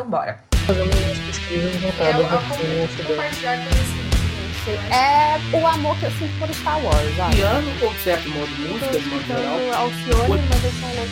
Então bora. Fazendo umas pesquisas voltadas para compartilhar esse É o amor que eu sinto por Star Wars, piano ou certo modo música, de modo geral. Alcione, mas eu sou louco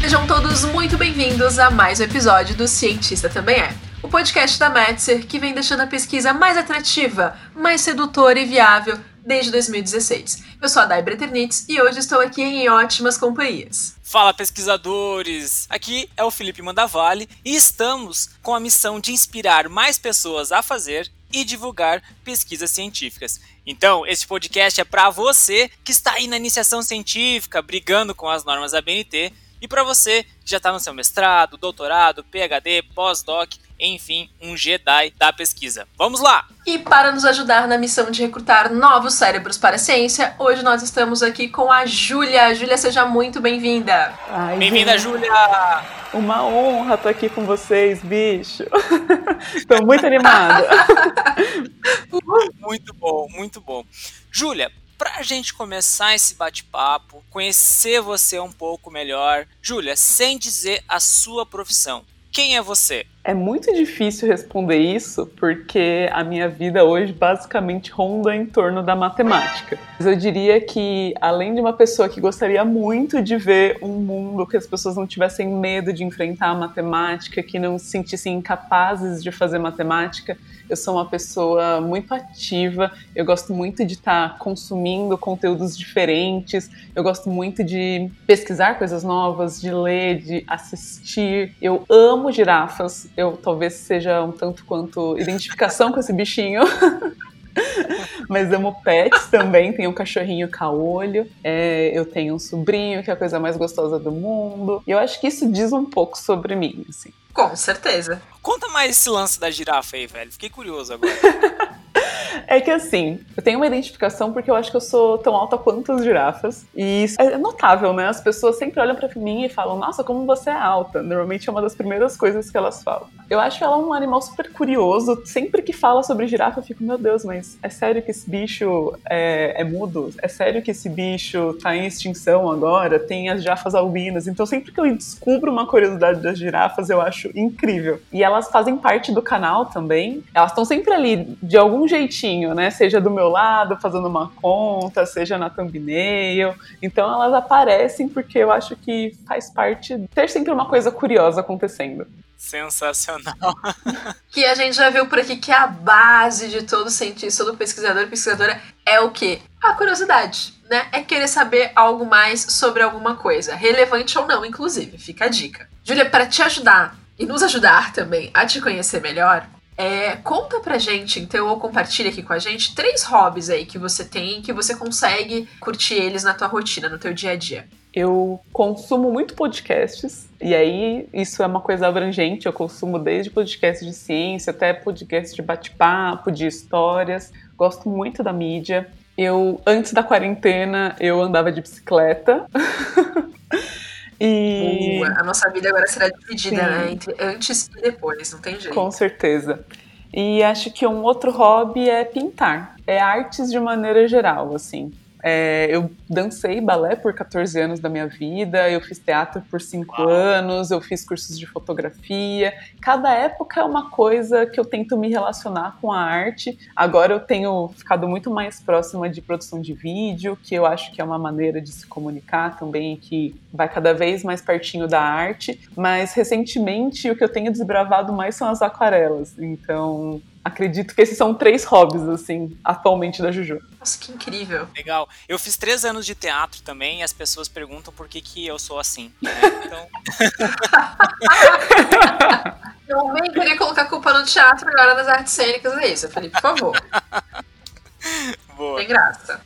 Sejam todos muito bem-vindos a mais um episódio do Cientista Também É, o podcast da Metzer que vem deixando a pesquisa mais atrativa, mais sedutora e viável desde 2016. Eu sou a Dai Breternitz e hoje estou aqui em ótimas companhias. Fala pesquisadores! Aqui é o Felipe Mandavale e estamos com a missão de inspirar mais pessoas a fazer e divulgar pesquisas científicas. Então, esse podcast é para você que está aí na iniciação científica, brigando com as normas da BNT, e para você que já está no seu mestrado, doutorado, PhD, pós-doc, enfim, um Jedi da pesquisa. Vamos lá! E para nos ajudar na missão de recrutar novos cérebros para a ciência, hoje nós estamos aqui com a Júlia. Júlia, seja muito bem-vinda. Bem-vinda, Júlia! Uma honra estar aqui com vocês, bicho. Estou muito animada. Muito bom, muito bom. Júlia, pra gente começar esse bate-papo, conhecer você um pouco melhor, Júlia, sem dizer a sua profissão, quem é você? É muito difícil responder isso porque a minha vida hoje basicamente ronda em torno da matemática. Mas eu diria que, além de uma pessoa que gostaria muito de ver um mundo que as pessoas não tivessem medo de enfrentar a matemática, que não se sentissem incapazes de fazer matemática, eu sou uma pessoa muito ativa, eu gosto muito de estar consumindo conteúdos diferentes, eu gosto muito de pesquisar coisas novas, de ler, de assistir. Eu amo girafas, eu talvez seja um tanto quanto identificação com esse bichinho. Mas amo pets também, tenho um cachorrinho caolho, é, eu tenho um sobrinho que é a coisa mais gostosa do mundo. E eu acho que isso diz um pouco sobre mim, assim. Com certeza. Conta mais esse lance da girafa aí, velho. Fiquei curioso agora. É que assim, eu tenho uma identificação porque eu acho que eu sou tão alta quanto as girafas. E isso é notável, né? As pessoas sempre olham pra mim e falam, nossa, como você é alta. Normalmente é uma das primeiras coisas que elas falam. Eu acho ela um animal super curioso. Sempre que fala sobre girafa, eu fico, meu Deus, mas é sério que esse bicho é, é mudo? É sério que esse bicho tá em extinção agora? Tem as girafas albinas. Então sempre que eu descubro uma curiosidade das girafas, eu acho incrível. E elas fazem parte do canal também. Elas estão sempre ali, de algum jeitinho, né? Seja do meu lado, fazendo uma conta, seja na thumbnail. Então elas aparecem porque eu acho que faz parte ter sempre uma coisa curiosa acontecendo. Sensacional. Que a gente já viu por aqui que a base de todo cientista, todo pesquisador e pesquisadora é o quê? A curiosidade, né? É querer saber algo mais sobre alguma coisa, relevante ou não, inclusive. Fica a dica. Júlia, para te ajudar e nos ajudar também a te conhecer melhor, é, conta pra gente, então, ou compartilha aqui com a gente, três hobbies aí que você tem, que você consegue curtir eles na tua rotina, no teu dia a dia. Eu consumo muito podcasts, e aí isso é uma coisa abrangente. Eu consumo desde podcasts de ciência até podcasts de bate-papo, de histórias. Gosto muito da mídia. Eu, antes da quarentena, eu andava de bicicleta. e. Boa. A nossa vida agora será dividida, Sim. né? Entre antes e depois, não tem jeito. Com certeza. E acho que um outro hobby é pintar. É artes de maneira geral, assim. É, eu dancei balé por 14 anos da minha vida, eu fiz teatro por 5 Uau. anos, eu fiz cursos de fotografia. Cada época é uma coisa que eu tento me relacionar com a arte. Agora eu tenho ficado muito mais próxima de produção de vídeo, que eu acho que é uma maneira de se comunicar também, que vai cada vez mais pertinho da arte. Mas recentemente o que eu tenho desbravado mais são as aquarelas. Então acredito que esses são três hobbies, assim, atualmente da Juju. Nossa, que incrível. Legal. Eu fiz três anos de teatro também e as pessoas perguntam por que, que eu sou assim. né? Então, Não vem querer colocar a culpa no teatro agora nas artes cênicas, é isso, Felipe, por favor. boa. Tem graça.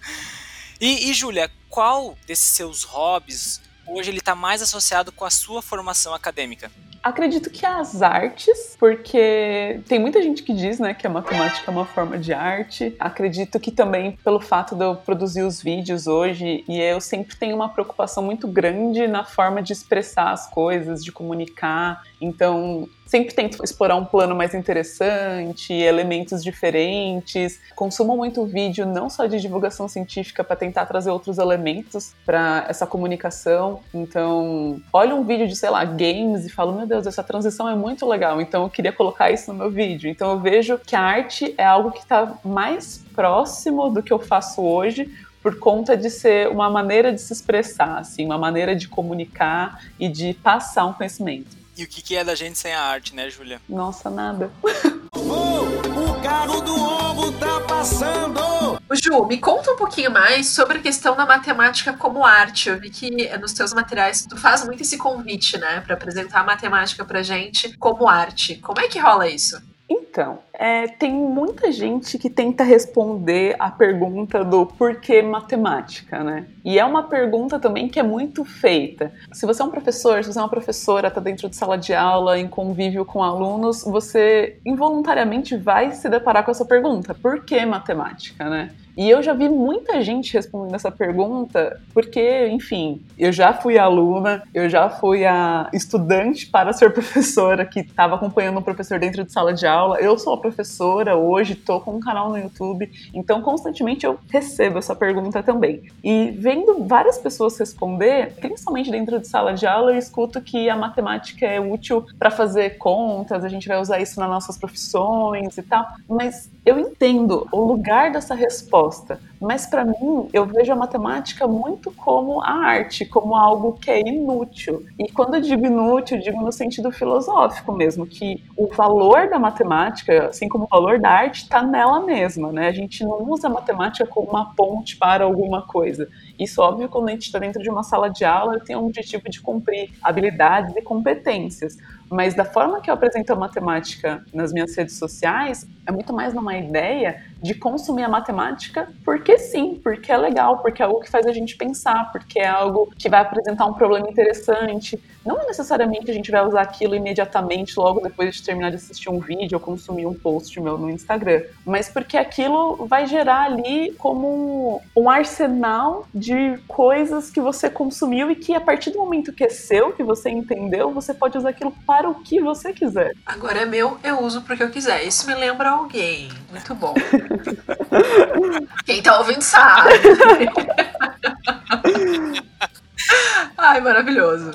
E, e Júlia, qual desses seus hobbies hoje ele está mais associado com a sua formação acadêmica? Acredito que as artes, porque tem muita gente que diz, né, que a matemática é uma forma de arte. Acredito que também pelo fato de eu produzir os vídeos hoje e eu sempre tenho uma preocupação muito grande na forma de expressar as coisas, de comunicar. Então, sempre tento explorar um plano mais interessante, elementos diferentes. Consumo muito vídeo, não só de divulgação científica, para tentar trazer outros elementos para essa comunicação. Então, olho um vídeo de, sei lá, games e falo, meu Deus, essa transição é muito legal, então eu queria colocar isso no meu vídeo. Então, eu vejo que a arte é algo que está mais próximo do que eu faço hoje, por conta de ser uma maneira de se expressar, assim, uma maneira de comunicar e de passar um conhecimento. E o que, que é da gente sem a arte, né, Júlia? Nossa, nada. o carro do ovo tá passando! Ju, me conta um pouquinho mais sobre a questão da matemática como arte. Eu vi que nos teus materiais tu faz muito esse convite, né, para apresentar a matemática pra gente como arte. Como é que rola isso? Então, é, tem muita gente que tenta responder a pergunta do porquê matemática, né? E é uma pergunta também que é muito feita. Se você é um professor, se você é uma professora, está dentro de sala de aula, em convívio com alunos, você involuntariamente vai se deparar com essa pergunta: por que matemática, né? E eu já vi muita gente respondendo essa pergunta, porque, enfim, eu já fui aluna, eu já fui a estudante para ser professora que estava acompanhando um professor dentro de sala de aula. Eu sou a professora hoje, estou com um canal no YouTube, então constantemente eu recebo essa pergunta também. E vendo várias pessoas responder, principalmente dentro de sala de aula, eu escuto que a matemática é útil para fazer contas, a gente vai usar isso nas nossas profissões e tal, mas eu entendo o lugar dessa resposta, mas para mim eu vejo a matemática muito como a arte, como algo que é inútil. E quando eu digo inútil, eu digo no sentido filosófico mesmo, que o valor da matemática, assim como o valor da arte, está nela mesma, né? A gente não usa a matemática como uma ponte para alguma coisa. Isso, óbvio, quando a gente está dentro de uma sala de aula, tem um objetivo de cumprir habilidades e competências. Mas da forma que eu apresento a matemática nas minhas redes sociais, é muito mais numa ideia de consumir a matemática porque sim, porque é legal, porque é algo que faz a gente pensar, porque é algo que vai apresentar um problema interessante. Não é necessariamente a gente vai usar aquilo imediatamente, logo depois de terminar de assistir um vídeo ou consumir um post meu no Instagram, mas porque aquilo vai gerar ali como um arsenal de coisas que você consumiu e que a partir do momento que é seu, que você entendeu, você pode usar aquilo para o que você quiser. Agora é meu, eu uso porque eu quiser. Isso me lembra alguém. Muito bom. Quem tá ouvindo sabe. Ai, maravilhoso.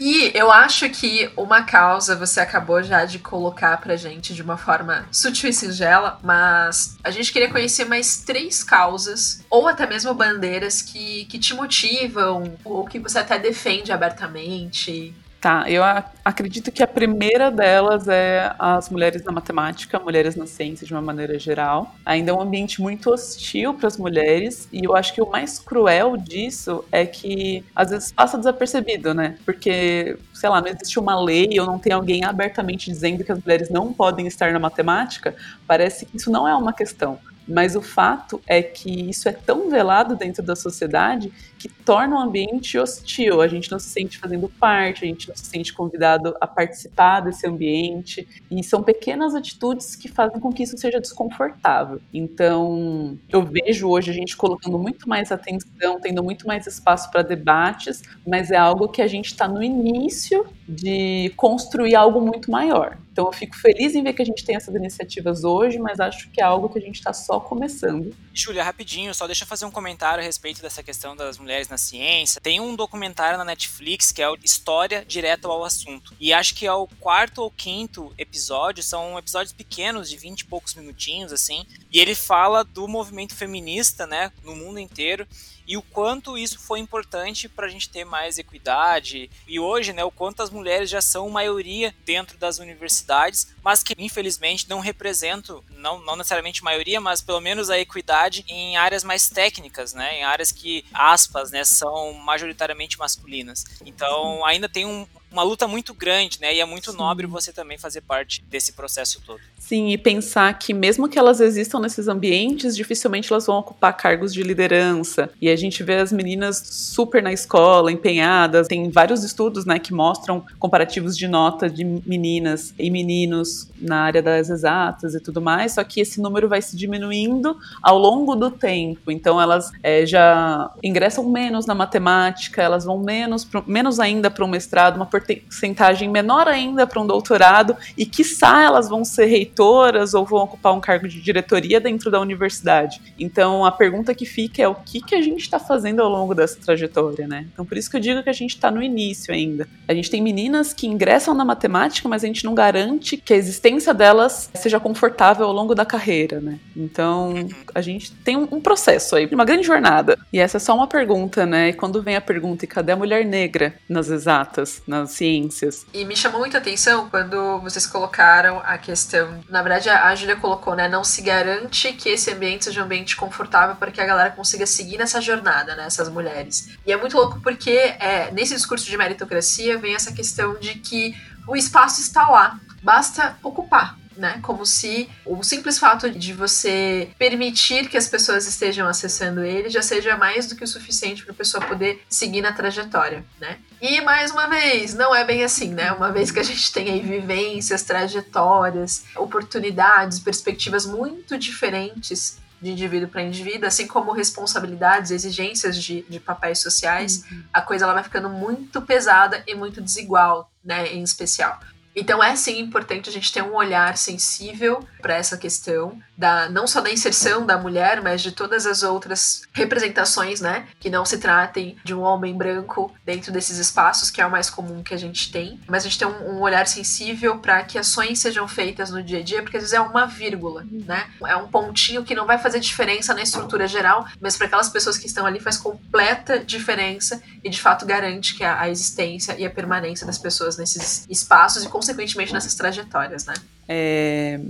E eu acho que uma causa você acabou já de colocar pra gente de uma forma sutil e singela, mas a gente queria conhecer mais três causas, ou até mesmo bandeiras, que, que te motivam, ou que você até defende abertamente. Tá, eu acredito que a primeira delas é as mulheres na matemática, mulheres na ciência de uma maneira geral. Ainda é um ambiente muito hostil para as mulheres, e eu acho que o mais cruel disso é que às vezes passa desapercebido, né? Porque, sei lá, não existe uma lei ou não tem alguém abertamente dizendo que as mulheres não podem estar na matemática, parece que isso não é uma questão. Mas o fato é que isso é tão velado dentro da sociedade que torna o ambiente hostil. A gente não se sente fazendo parte, a gente não se sente convidado a participar desse ambiente. E são pequenas atitudes que fazem com que isso seja desconfortável. Então, eu vejo hoje a gente colocando muito mais atenção, tendo muito mais espaço para debates, mas é algo que a gente está no início de construir algo muito maior. Então eu fico feliz em ver que a gente tem essas iniciativas hoje, mas acho que é algo que a gente está só começando. Júlia, rapidinho, só deixa eu fazer um comentário a respeito dessa questão das mulheres na ciência. Tem um documentário na Netflix que é História Direto ao Assunto. E acho que é o quarto ou quinto episódio, são episódios pequenos, de 20 e poucos minutinhos, assim. E ele fala do movimento feminista, né, no mundo inteiro e o quanto isso foi importante para a gente ter mais equidade e hoje, né, o quanto as mulheres já são maioria dentro das universidades, mas que infelizmente não representam, não, não necessariamente maioria, mas pelo menos a equidade em áreas mais técnicas, né, em áreas que aspas, né, são majoritariamente masculinas. Então ainda tem um, uma luta muito grande, né? E é muito Sim. nobre você também fazer parte desse processo todo. Sim, e pensar que mesmo que elas existam nesses ambientes, dificilmente elas vão ocupar cargos de liderança. E a gente vê as meninas super na escola, empenhadas. Tem vários estudos, né, que mostram comparativos de nota de meninas e meninos na área das exatas e tudo mais. Só que esse número vai se diminuindo ao longo do tempo. Então elas é, já ingressam menos na matemática, elas vão menos, pro, menos ainda para um mestrado, uma porcentagem menor ainda para um doutorado. E quiçá elas vão ser reitoras ou vão ocupar um cargo de diretoria dentro da universidade. Então a pergunta que fica é o que, que a gente está fazendo ao longo dessa trajetória, né? Então por isso que eu digo que a gente está no início ainda. A gente tem meninas que ingressam na matemática, mas a gente não garante que a existência delas seja confortável ao longo da carreira, né? Então a gente tem um processo aí, uma grande jornada. E essa é só uma pergunta, né? E quando vem a pergunta, e cadê a mulher negra nas exatas, nas ciências? E me chamou muita atenção quando vocês colocaram a questão. Na verdade, a Júlia colocou, né? Não se garante que esse ambiente seja um ambiente confortável para que a galera consiga seguir nessa jornada, né? Essas mulheres. E é muito louco porque é, nesse discurso de meritocracia vem essa questão de que o espaço está lá, basta ocupar né? Como se o simples fato de você permitir que as pessoas estejam acessando ele já seja mais do que o suficiente para a pessoa poder seguir na trajetória, né? E mais uma vez, não é bem assim, né? Uma vez que a gente tem aí vivências, trajetórias, oportunidades, perspectivas muito diferentes de indivíduo para indivíduo, assim como responsabilidades, exigências de, de papéis sociais, uhum. a coisa ela vai ficando muito pesada e muito desigual, né, em especial. Então é sim importante a gente ter um olhar sensível para essa questão da não só da inserção da mulher, mas de todas as outras representações, né, que não se tratem de um homem branco dentro desses espaços, que é o mais comum que a gente tem, mas a gente tem um, um olhar sensível para que ações sejam feitas no dia a dia, porque às vezes é uma vírgula, né? É um pontinho que não vai fazer diferença na estrutura geral, mas para aquelas pessoas que estão ali faz completa diferença e de fato garante que a, a existência e a permanência das pessoas nesses espaços e consequentemente nessas trajetórias, né? É,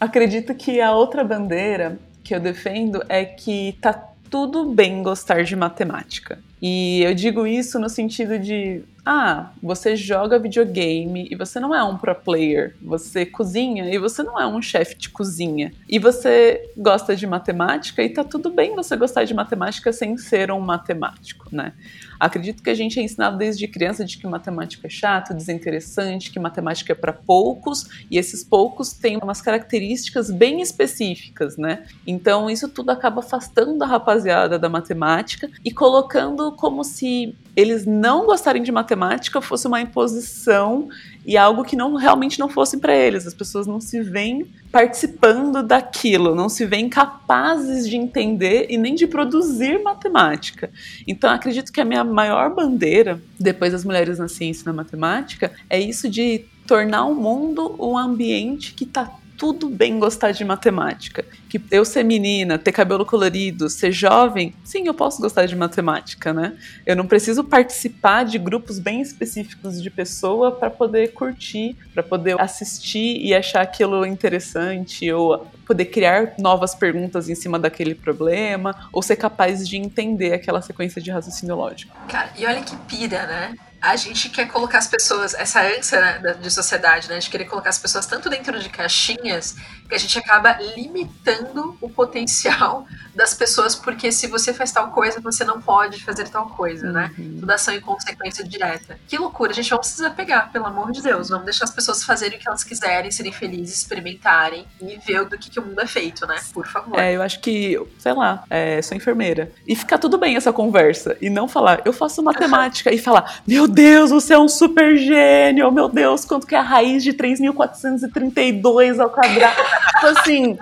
acredito que a outra bandeira que eu defendo é que tá tudo bem gostar de matemática. E eu digo isso no sentido de ah, você joga videogame e você não é um pro player, você cozinha e você não é um chefe de cozinha. E você gosta de matemática e tá tudo bem você gostar de matemática sem ser um matemático, né? Acredito que a gente é ensinado desde criança de que matemática é chato, desinteressante, que matemática é para poucos, e esses poucos têm umas características bem específicas, né? Então isso tudo acaba afastando a rapaziada da matemática e colocando como se eles não gostarem de matemática fosse uma imposição e algo que não realmente não fosse para eles. As pessoas não se veem participando daquilo, não se veem capazes de entender e nem de produzir matemática. Então, acredito que a minha maior bandeira, depois das mulheres na ciência e na matemática, é isso de tornar o mundo um ambiente que está tudo bem gostar de matemática. Que eu ser menina, ter cabelo colorido, ser jovem, sim, eu posso gostar de matemática, né? Eu não preciso participar de grupos bem específicos de pessoa para poder curtir, para poder assistir e achar aquilo interessante ou poder criar novas perguntas em cima daquele problema ou ser capaz de entender aquela sequência de raciocínio lógico. Cara, e olha que pira, né? A gente quer colocar as pessoas, essa ânsia né, de sociedade, né, de querer colocar as pessoas tanto dentro de caixinhas que a gente acaba limitando o potencial das pessoas, porque se você faz tal coisa, você não pode fazer tal coisa, né? Uhum. Tudo ação e consequência direta. Que loucura, a gente não precisa pegar, pelo amor de Deus. Vamos deixar as pessoas fazerem o que elas quiserem, serem felizes, experimentarem e ver do que, que o mundo é feito, né? Por favor. É, eu acho que, sei lá, é, sou enfermeira. E ficar tudo bem essa conversa. E não falar, eu faço matemática, e falar, meu Deus, você é um super gênio, meu Deus, quanto que é a raiz de 3.432 ao quadrado? Tipo assim.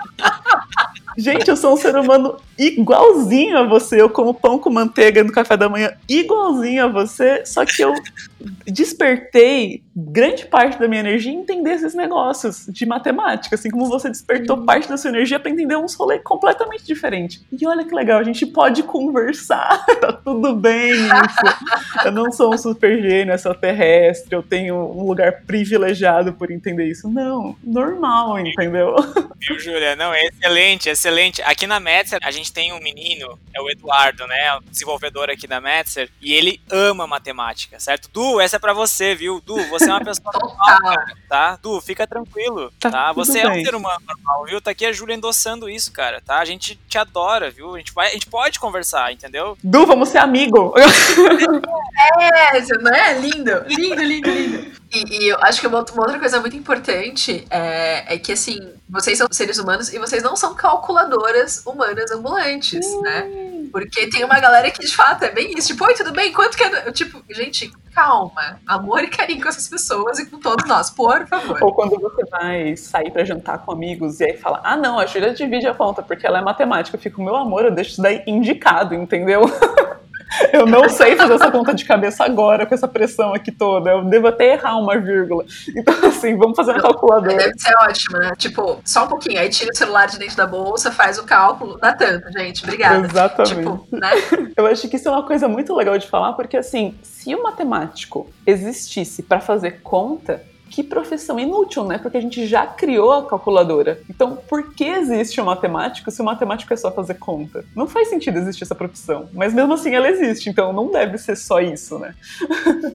Gente, eu sou um ser humano igualzinho a você. Eu como pão com manteiga no café da manhã, igualzinho a você, só que eu despertei grande parte da minha energia em entender esses negócios de matemática, assim como você despertou parte da sua energia para entender uns rolês completamente diferentes. E olha que legal, a gente pode conversar, tá tudo bem isso. Eu não sou um super gênio extraterrestre, eu tenho um lugar privilegiado por entender isso. Não, normal, entendeu? Viu, Júlia? Não, é excelente, excelente. Aqui na Metzer, a gente gente tem um menino, é o Eduardo, né? O desenvolvedor aqui da Metzer, e ele ama matemática, certo? Du, essa é pra você, viu? Du, você é uma pessoa normal, cara, tá? Du, fica tranquilo, Tá tá? Você é um ser humano normal, viu? Tá aqui a Júlia endossando isso, cara, tá? A gente te adora, viu? A gente, vai, a gente pode conversar, entendeu? Du, vamos ser amigo. É, isso não é? Lindo, lindo, lindo, lindo. E, e eu acho que uma, outra- uma outra coisa muito importante é, é que, assim, vocês são seres humanos e vocês não são calculadoras humanas ambulantes, né? Porque tem uma galera que, de fato, é bem isso. Tipo, oi, tudo bem? Quanto que é... Tipo, gente, calma. Amor e carinho com essas pessoas e com todos nós, por favor. Ou quando você vai sair pra jantar com amigos e aí fala, ah não, a Júlia divide a conta porque ela é matemática. Eu fico, meu amor, eu deixo isso daí indicado, entendeu? Eu não sei fazer essa conta de cabeça agora com essa pressão aqui toda. Eu devo até errar uma vírgula. Então, assim, vamos fazer uma calculadora. Deve ser ótimo, né? Tipo, só um pouquinho. Aí tira o celular de dentro da bolsa, faz o cálculo, dá tanto, gente. Obrigada. Exatamente. Tipo, né? Eu acho que isso é uma coisa muito legal de falar, porque assim, se o matemático existisse para fazer conta, que profissão inútil, né? Porque a gente já criou a calculadora. Então, por que existe o matemático se o matemático é só fazer conta? Não faz sentido existir essa profissão. Mas mesmo assim ela existe, então não deve ser só isso, né?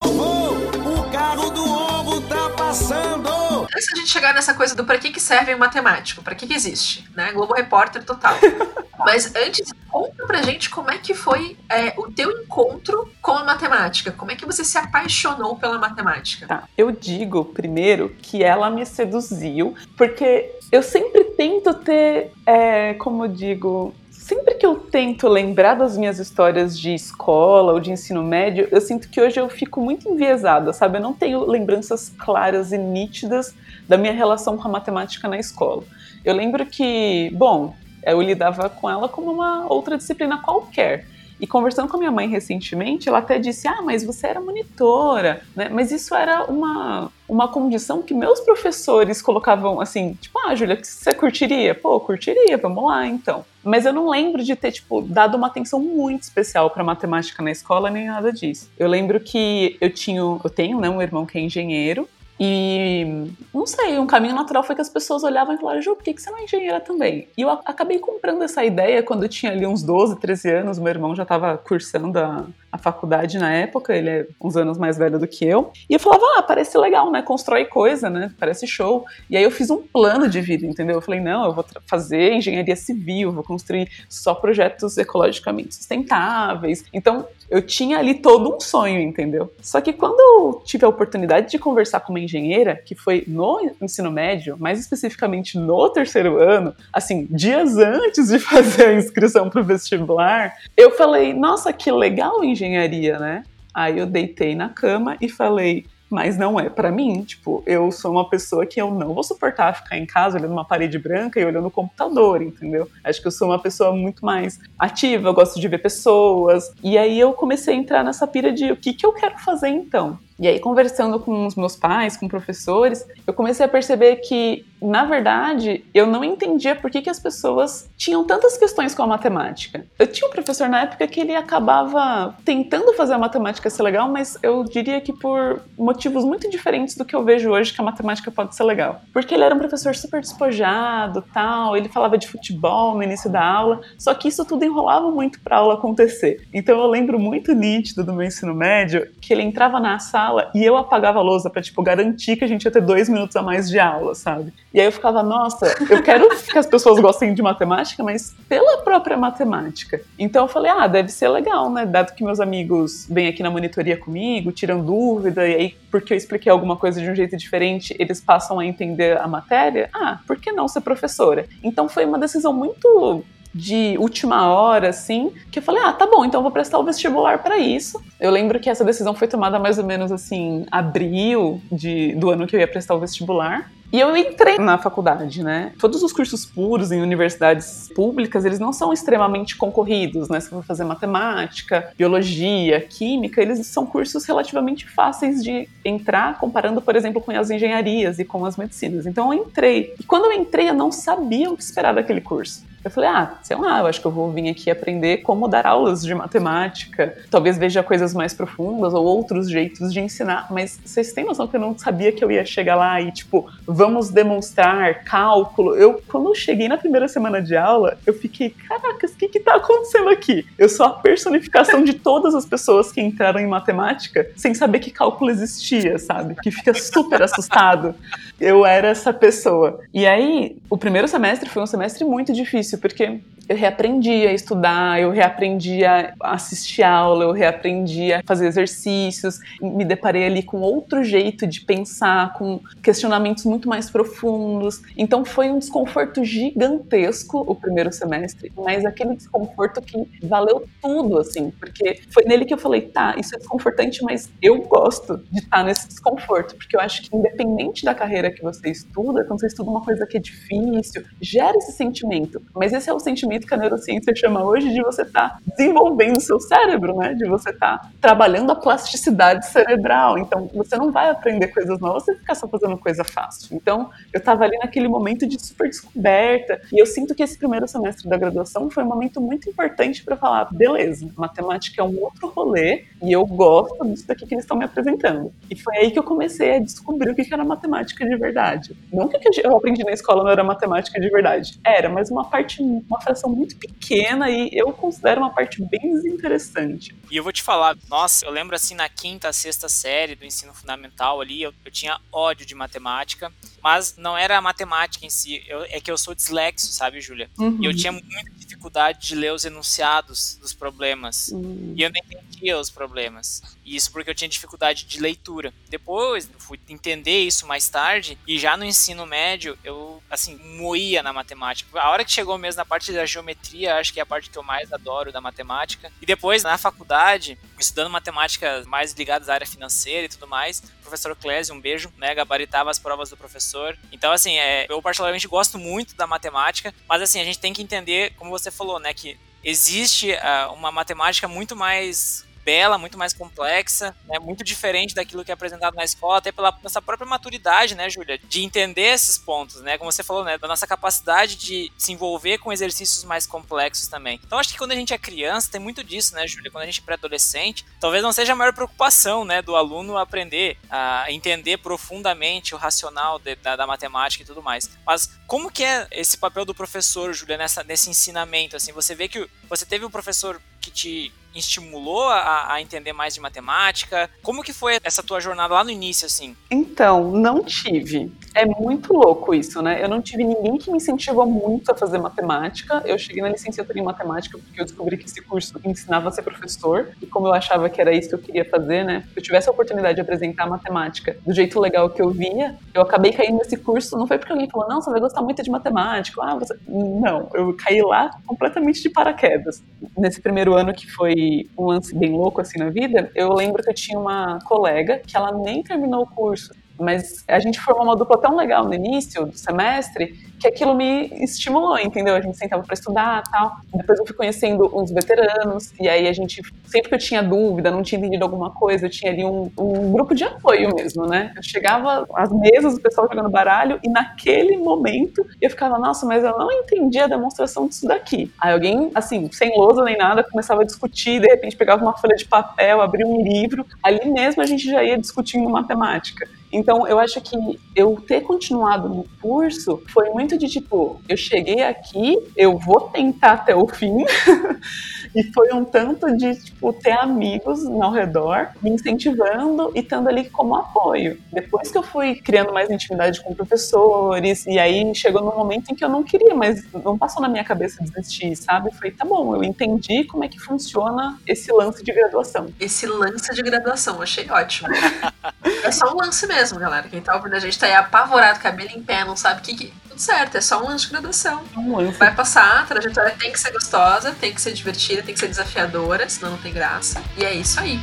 O carro do ovo tá passando. Antes da gente chegar nessa coisa do pra que, que serve o matemático, pra que, que existe, né? Globo Repórter total. Mas antes, conta pra gente como é que foi é, o teu encontro com a matemática. Como é que você se apaixonou pela matemática? Tá. Eu digo primeiro que ela me seduziu, porque eu sempre tento ter, é, como eu digo, sempre que eu tento lembrar das minhas histórias de escola ou de ensino médio, eu sinto que hoje eu fico muito enviesada, sabe? Eu não tenho lembranças claras e nítidas da minha relação com a matemática na escola. Eu lembro que, bom, eu lidava com ela como uma outra disciplina qualquer. E conversando com a minha mãe recentemente, ela até disse: Ah, mas você era monitora, né? Mas isso era uma, uma condição que meus professores colocavam assim: Tipo, ah, Júlia, você curtiria? Pô, curtiria, vamos lá então. Mas eu não lembro de ter, tipo, dado uma atenção muito especial para matemática na escola, nem nada disso. Eu lembro que eu tinha, eu tenho, né, um irmão que é engenheiro, e não sei, um caminho natural foi que as pessoas olhavam e falaram, Ju, por que você não é engenheira também? E eu acabei comprando essa ideia quando eu tinha ali uns 12, 13 anos, meu irmão já estava cursando a, a faculdade na época, ele é uns anos mais velho do que eu. E eu falava, ah, parece legal, né? Constrói coisa, né? Parece show. E aí eu fiz um plano de vida, entendeu? Eu falei, não, eu vou fazer engenharia civil, vou construir só projetos ecologicamente sustentáveis. Então, eu tinha ali todo um sonho, entendeu? Só que quando eu tive a oportunidade de conversar com uma engenheira, que foi no ensino médio, mais especificamente no terceiro ano, assim, dias antes de fazer a inscrição para o vestibular, eu falei, nossa, que legal engenharia, né? Aí eu deitei na cama e falei, mas não é pra mim. Tipo, eu sou uma pessoa que eu não vou suportar ficar em casa olhando uma parede branca e olhando o computador, entendeu? Acho que eu sou uma pessoa muito mais ativa, eu gosto de ver pessoas. E aí eu comecei a entrar nessa pira de o que, que eu quero fazer então. E aí, conversando com os meus pais, com professores, eu comecei a perceber que, na verdade, eu não entendia por que, que as pessoas tinham tantas questões com a matemática. Eu tinha um professor na época que ele acabava tentando fazer a matemática ser legal, mas eu diria que por motivos muito diferentes do que eu vejo hoje que a matemática pode ser legal. Porque ele era um professor super despojado, tal, ele falava de futebol no início da aula, só que isso tudo enrolava muito para a aula acontecer. Então eu lembro muito nítido do meu ensino médio que ele entrava na sala e eu apagava a lousa pra, tipo, garantir que a gente ia ter dois minutos a mais de aula, sabe? E aí eu ficava, nossa, eu quero que as pessoas gostem de matemática, mas pela própria matemática. Então eu falei, ah, deve ser legal, né? Dado que meus amigos vêm aqui na monitoria comigo, tiram dúvida, e aí, porque eu expliquei alguma coisa de um jeito diferente, eles passam a entender a matéria, ah, por que não ser professora? Então foi uma decisão muito de última hora, assim, que eu falei, ah, tá bom, então eu vou prestar o vestibular para isso. Eu lembro que essa decisão foi tomada mais ou menos assim, abril de, do ano que eu ia prestar o vestibular. E eu entrei na faculdade, né? Todos os cursos puros em universidades públicas, eles não são extremamente concorridos, né? Se for fazer matemática, biologia, química, eles são cursos relativamente fáceis de entrar, comparando, por exemplo, com as engenharias e com as medicinas. Então eu entrei. E quando eu entrei, eu não sabia o que esperar daquele curso. Eu falei, ah, sei lá, eu acho que eu vou vir aqui aprender como dar aulas de matemática, talvez veja coisas mais profundas ou outros jeitos de ensinar, mas vocês têm noção que eu não sabia que eu ia chegar lá e, tipo, vamos demonstrar cálculo. Eu, quando eu cheguei na primeira semana de aula, eu fiquei, caracas, o que que tá acontecendo aqui? Eu sou a personificação de todas as pessoas que entraram em matemática sem saber que cálculo existia, sabe? Que fica super assustado. Eu era essa pessoa. E aí, o primeiro semestre foi um semestre muito difícil, porque eu reaprendi a estudar, eu reaprendi a assistir aula, eu reaprendi a fazer exercícios, me deparei ali com outro jeito de pensar, com questionamentos muito mais profundos. Então foi um desconforto gigantesco o primeiro semestre, mas aquele desconforto que valeu tudo, assim, porque foi nele que eu falei, tá, isso é desconfortante, mas eu gosto de estar nesse desconforto, porque eu acho que independente da carreira que você estuda, quando você estuda uma coisa que é difícil, gera esse sentimento, mas esse é o sentimento que a neurociência chama hoje de você estar tá desenvolvendo o seu cérebro, né? De você estar tá trabalhando a plasticidade cerebral. Então, você não vai aprender coisas novas se ficar só fazendo coisa fácil. Então, eu estava ali naquele momento de super descoberta e eu sinto que esse primeiro semestre da graduação foi um momento muito importante para falar, beleza, matemática é um outro rolê e eu gosto disso daqui que eles estão me apresentando. E foi aí que eu comecei a descobrir o que era matemática de verdade. Não que eu aprendi na escola não era matemática de verdade. Era, mas uma parte, uma fração muito pequena e eu considero uma parte bem desinteressante. E eu vou te falar, nossa, eu lembro assim na quinta, sexta série do ensino fundamental ali, eu, eu tinha ódio de matemática, mas não era a matemática em si, eu, é que eu sou dislexo, sabe, Júlia? Uhum. E eu tinha muita dificuldade de ler os enunciados dos problemas. Uhum. E eu não entendia os problemas. E isso porque eu tinha dificuldade de leitura. Depois, eu fui entender isso mais tarde, e já no ensino médio, eu, assim, moía na matemática. A hora que chegou mesmo na parte da geometria, acho que é a parte que eu mais adoro da matemática. E depois, na faculdade, estudando matemática mais ligadas à área financeira e tudo mais, o professor Clésio, um beijo, né, gabaritava as provas do professor. Então, assim, é, eu particularmente gosto muito da matemática, mas assim, a gente tem que entender, como você falou, né, que existe uh, uma matemática muito mais bela, muito mais complexa, né, muito diferente daquilo que é apresentado na escola, até pela nossa própria maturidade, né, Júlia, de entender esses pontos, né, como você falou, né, da nossa capacidade de se envolver com exercícios mais complexos também. Então acho que quando a gente é criança tem muito disso, né, Júlia, quando a gente é pré-adolescente, talvez não seja a maior preocupação, né, do aluno aprender a entender profundamente o racional de, da, da, matemática e tudo mais. Mas como que é esse papel do professor, Júlia, nessa nesse ensinamento, assim, você vê que você teve um professor que te estimulou a, a, entender mais de matemática? Como que foi essa tua jornada lá no início, assim? Então, não tive. É muito louco isso, né? Eu não tive ninguém que me incentivou muito a fazer matemática. Eu cheguei na licenciatura em matemática porque eu descobri que esse curso ensinava a ser professor. E como eu achava que era isso que eu queria fazer, né? Se eu tivesse a oportunidade de apresentar matemática do jeito legal que eu via, eu acabei caindo nesse curso. Não foi porque alguém falou, não, você vai gostar muito de matemática. Ah, você... Não, eu caí lá completamente de paraquedas. Nesse primeiro ano que foi um lance bem louco assim na vida, eu lembro que eu tinha uma colega que ela nem terminou o curso, mas a gente formou uma dupla tão legal no início do semestre que aquilo me estimulou, entendeu? A gente sentava para estudar tal. Depois eu fui conhecendo uns veteranos, e aí a gente, sempre que eu tinha dúvida, não tinha entendido alguma coisa, eu tinha ali um, um grupo de apoio mesmo, né? Eu chegava às mesas, o pessoal jogando baralho, e naquele momento eu ficava, nossa, mas eu não entendi a demonstração disso daqui. Aí alguém, assim, sem lousa nem nada, começava a discutir, de repente pegava uma folha de papel, abria um livro, ali mesmo a gente já ia discutindo matemática. Então, eu acho que eu ter continuado no curso foi muito de tipo, eu cheguei aqui, eu vou tentar até o fim. e foi um tanto de, tipo, ter amigos ao redor me incentivando e estando ali como apoio. Depois que eu fui criando mais intimidade com professores, e aí chegou num momento em que eu não queria, mas não passou na minha cabeça desistir, sabe? Foi, tá bom, eu entendi como é que funciona esse lance de graduação. Esse lance de graduação, achei ótimo. é só um lance mesmo mesmo, galera. Quem tá ouvindo a gente tá aí apavorado, cabelo em pé, não sabe o que, que. Tudo certo, é só um lance de graduação. Um Vai passar, a trajetória tem que ser gostosa, tem que ser divertida, tem que ser desafiadora, senão não tem graça. E é isso aí.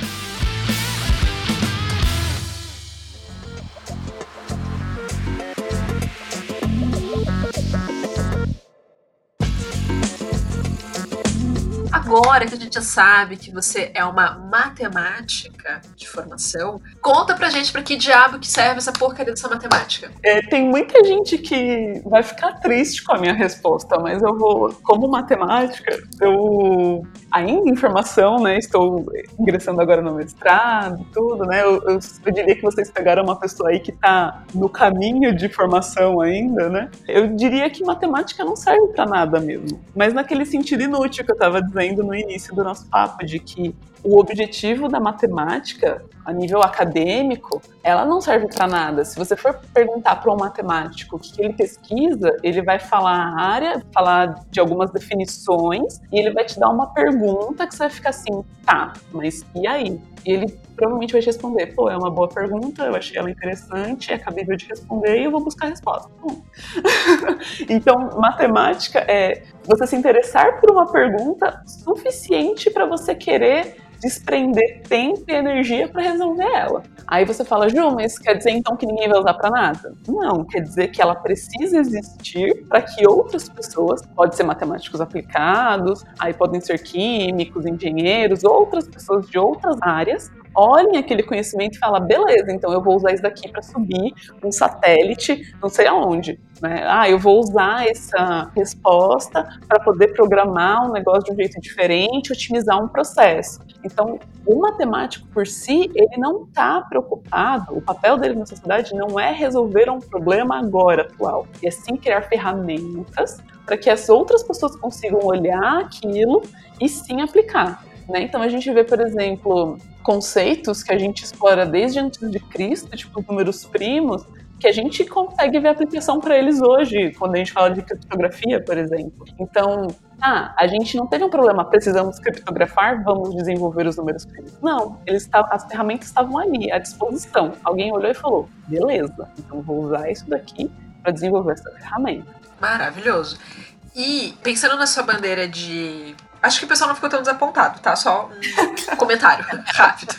Agora que a gente já sabe que você é uma matemática de formação, conta pra gente pra que diabo que serve essa porcaria dessa matemática. É, tem muita gente que vai ficar triste com a minha resposta, mas eu vou, como matemática, eu ainda em formação, né? Estou ingressando agora no mestrado, tudo, né? Eu, eu, eu diria que vocês pegaram uma pessoa aí que está no caminho de formação ainda, né? Eu diria que matemática não serve para nada mesmo, mas naquele sentido inútil que eu estava dizendo no início do nosso papo, de que o objetivo da matemática, a nível acadêmico, ela não serve para nada. Se você for perguntar para um matemático o que ele pesquisa, ele vai falar a área, falar de algumas definições, e ele vai te dar uma pergunta que você vai ficar assim, tá, mas e aí? E ele provavelmente vai te responder, pô, é uma boa pergunta, eu achei ela interessante, é de responder e eu vou buscar a resposta. então, matemática é você se interessar por uma pergunta suficiente para você querer desprender tempo e energia para resolver ela. Aí você fala, Ju, mas quer dizer então que ninguém vai usar para nada? Não, quer dizer que ela precisa existir para que outras pessoas, pode ser matemáticos aplicados, aí podem ser químicos, engenheiros, outras pessoas de outras áreas, olhem aquele conhecimento e falam, beleza, então eu vou usar isso daqui para subir um satélite, não sei aonde. Né? Ah, eu vou usar essa resposta para poder programar um negócio de um jeito diferente, otimizar um processo. Então, o matemático por si, ele não está preocupado, o papel dele na sociedade não é resolver um problema agora, atual, e sim criar ferramentas para que as outras pessoas consigam olhar aquilo e sim aplicar. Né? Então a gente vê, por exemplo, conceitos que a gente explora desde antes de Cristo, tipo os números primos, que a gente consegue ver aplicação para eles hoje, quando a gente fala de criptografia, por exemplo. Então, ah, a gente não teve um problema, precisamos criptografar, vamos desenvolver os números primos. Não, eles as ferramentas estavam ali, à disposição. Alguém olhou e falou, beleza, então vou usar isso daqui para desenvolver essa ferramenta. Maravilhoso. E pensando na sua bandeira de Acho que o pessoal não ficou tão desapontado, tá? Só um comentário rápido.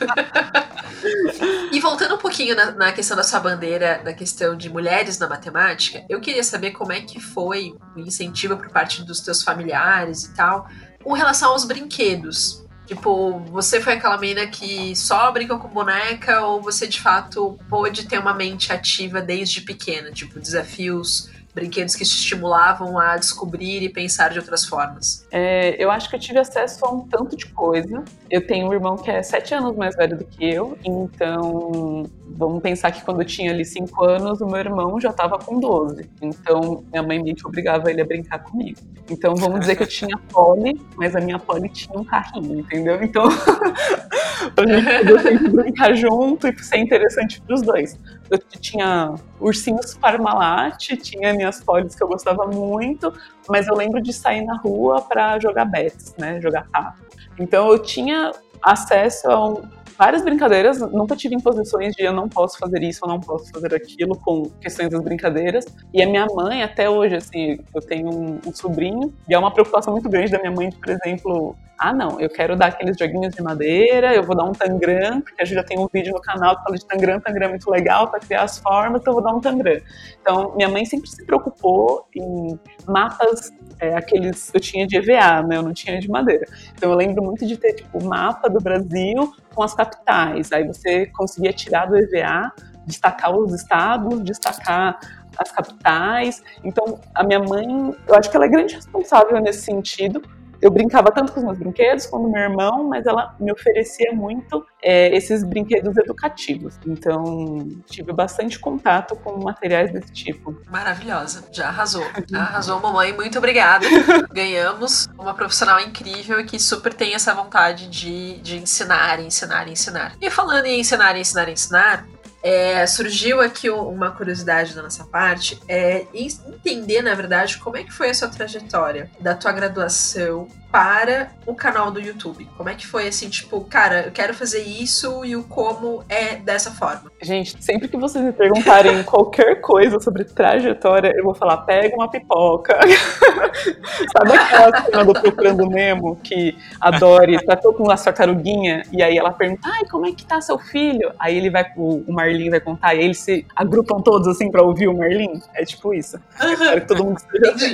e voltando um pouquinho na, na, questão da sua bandeira, da questão de mulheres na matemática, eu queria saber como é que foi o incentivo por parte dos teus familiares e tal, com relação aos brinquedos. Tipo, você foi aquela menina que só brinca com boneca ou você de fato pôde ter uma mente ativa desde pequena? Tipo, desafios brinquedos que te estimulavam a descobrir e pensar de outras formas? É, eu acho que eu tive acesso a um tanto de coisa. Eu tenho um irmão que é sete anos mais velho do que eu, então vamos pensar que quando eu tinha ali cinco anos, o meu irmão já estava com 12. Então minha mãe me obrigava ele a brincar comigo. Então vamos dizer que eu tinha pole, mas a minha pole tinha um carrinho, entendeu? Então podia sempre brincar junto e ser interessante para os dois. Eu tinha ursinhos Parmalat, tinha minhas polis que eu gostava muito, mas eu lembro de sair na rua para jogar bets, né, jogar taco. Então eu tinha acesso a um, várias brincadeiras, nunca tive imposições de eu não posso fazer isso, eu não posso fazer aquilo com questões das brincadeiras. E a minha mãe, até hoje, assim, eu tenho um, um sobrinho, e é uma preocupação muito grande da minha mãe, de, por exemplo, ah, não, eu quero dar aqueles joguinhos de madeira, eu vou dar um tangram, porque a já tem um vídeo no canal que fala de tangram, tangram é muito legal para criar as formas, então eu vou dar um tangram. Então, minha mãe sempre se preocupou em mapas, é, aqueles eu tinha de EVA, né, eu não tinha de madeira. Então, eu lembro muito de ter, tipo, mapa do Brasil com as capitais, aí você conseguia tirar do EVA, destacar os estados, destacar as capitais. Então, a minha mãe, eu acho que ela é grande responsável nesse sentido, eu brincava tanto com os meus brinquedos quanto meu irmão, mas ela me oferecia muito é, esses brinquedos educativos. Então, tive bastante contato com materiais desse tipo. Maravilhosa, já arrasou. Arrasou, mamãe, muito obrigada. Ganhamos uma profissional incrível e que super tem essa vontade de, de ensinar, ensinar, ensinar. E falando em ensinar, ensinar, ensinar, é, surgiu aqui uma curiosidade da nossa parte, é entender, na verdade, como é que foi a sua trajetória da tua graduação para o canal do YouTube? Como é que foi assim, tipo, cara, eu quero fazer isso e o como é dessa forma? Gente, sempre que vocês me perguntarem qualquer coisa sobre trajetória, eu vou falar, pega uma pipoca. Sabe aquela cena do Procurando Nemo que a Dory tá todo com a sua taruguinha e aí ela pergunta, ai, como é que tá seu filho? Aí ele vai, o, Marlin vai contar e aí eles se agrupam todos assim pra ouvir o Marlin. É tipo isso. Uhum. Eu quero que todo mundo esteja assim.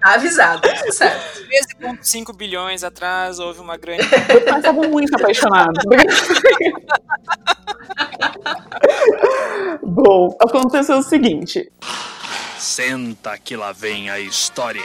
Tá avisado, certo. Mesmo 1,5 bilhões atrás houve uma grande. Meus pais estavam muito apaixonados. Bom, aconteceu o seguinte. Senta que lá vem a história.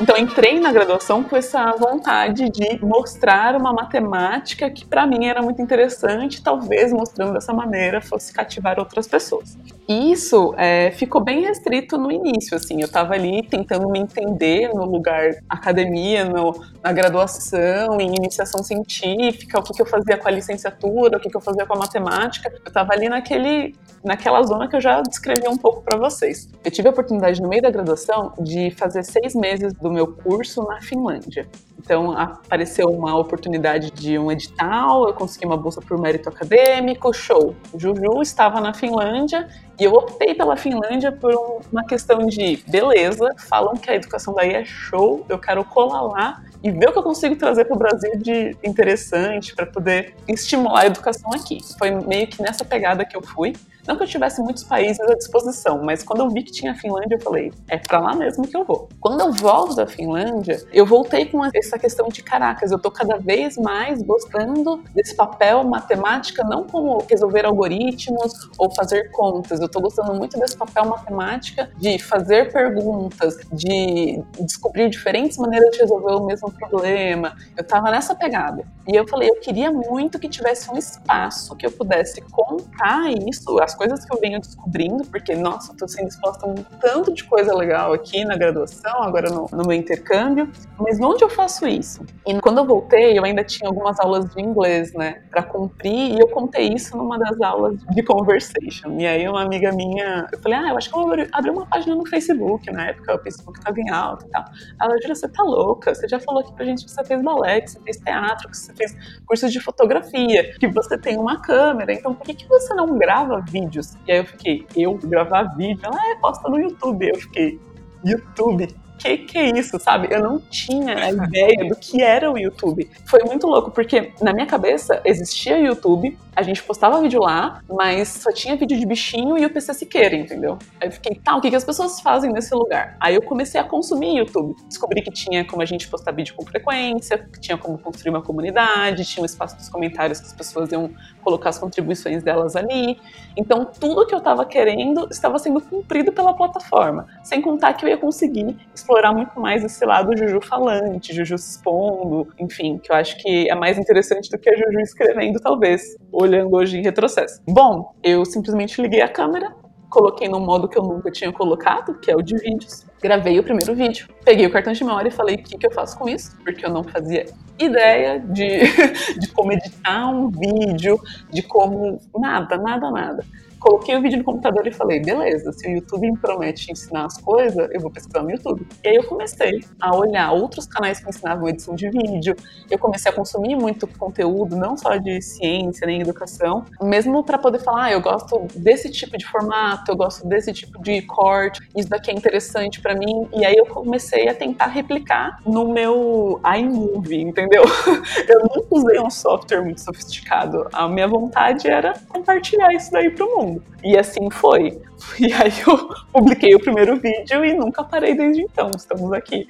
Então entrei na graduação com essa vontade de mostrar uma matemática que para mim era muito interessante, talvez mostrando dessa maneira fosse cativar outras pessoas. E isso é, ficou bem restrito no início, assim, eu estava ali tentando me entender no lugar academia, no, na graduação, em iniciação científica, o que, que eu fazia com a licenciatura, o que, que eu fazia com a matemática. Eu estava ali naquele, naquela zona que eu já descrevi um pouco para vocês. Eu tive a oportunidade no meio da graduação de fazer seis meses do meu curso na Finlândia. Então apareceu uma oportunidade de um edital, eu consegui uma bolsa por mérito acadêmico, show. Juju estava na Finlândia e eu optei pela Finlândia por uma questão de beleza, falam que a educação daí é show, eu quero colar lá e ver o que eu consigo trazer para o Brasil de interessante para poder estimular a educação aqui. Foi meio que nessa pegada que eu fui. Não que eu tivesse muitos países à disposição, mas quando eu vi que tinha a Finlândia, eu falei, é para lá mesmo que eu vou. Quando eu volto da Finlândia, eu voltei com essa questão de caracas, eu tô cada vez mais gostando desse papel matemática, não como resolver algoritmos ou fazer contas, eu tô gostando muito desse papel matemática de fazer perguntas, de descobrir diferentes maneiras de resolver o mesmo problema. Eu tava nessa pegada. E eu falei, eu queria muito que tivesse um espaço que eu pudesse contar isso, as coisas que eu venho descobrindo, porque, nossa, estou sendo exposta a um tanto de coisa legal aqui na graduação, agora no, no meu intercâmbio, mas onde eu faço isso? E quando eu voltei, eu ainda tinha algumas aulas de inglês, né, para cumprir, e eu contei isso numa das aulas de conversation. E aí uma amiga minha, eu falei, ah, eu acho que eu vou abrir uma página no Facebook, na época o Facebook estava em alta e tal. Ela, Júlia, você tá louca, você já falou aqui pra gente que você fez balé, que você fez teatro, que você fez curso de fotografia, que você tem uma câmera, então por que, que você não grava vídeo? Vídeos. E aí eu fiquei, eu gravar vídeo? Ela, é, posta no YouTube. Eu fiquei, YouTube? Que que é isso, sabe? Eu não tinha a ideia do que era o YouTube. Foi muito louco, porque na minha cabeça existia YouTube, a gente postava vídeo lá, mas só tinha vídeo de bichinho e o PC Siqueira, entendeu? Aí eu fiquei, tá, o que, que as pessoas fazem nesse lugar? Aí eu comecei a consumir YouTube. Descobri que tinha como a gente postar vídeo com frequência, que tinha como construir uma comunidade, tinha um espaço dos comentários que as pessoas iam colocar as contribuições delas ali. Então tudo que eu estava querendo estava sendo cumprido pela plataforma. Sem contar que eu ia conseguir explorar muito mais esse lado Juju falante, Juju se expondo, enfim, que eu acho que é mais interessante do que a Juju escrevendo, talvez, olhando hoje em retrocesso. Bom, eu simplesmente liguei a câmera, coloquei no modo que eu nunca tinha colocado, que é o de vídeos. Gravei o primeiro vídeo, peguei o cartão de memória e falei o que, que eu faço com isso, porque eu não fazia ideia de, de como editar um vídeo, de como. nada, nada, nada coloquei o vídeo no computador e falei, beleza, se o YouTube me promete ensinar as coisas, eu vou pesquisar no YouTube. E aí eu comecei a olhar outros canais que ensinavam edição de vídeo, eu comecei a consumir muito conteúdo, não só de ciência nem educação, mesmo para poder falar, ah, eu gosto desse tipo de formato, eu gosto desse tipo de corte, isso daqui é interessante para mim. E aí eu comecei a tentar replicar no meu iMovie, entendeu? Eu nunca usei um software muito sofisticado. A minha vontade era compartilhar isso daí pro mundo. E assim foi. E aí eu publiquei o primeiro vídeo e nunca parei desde então. Estamos aqui.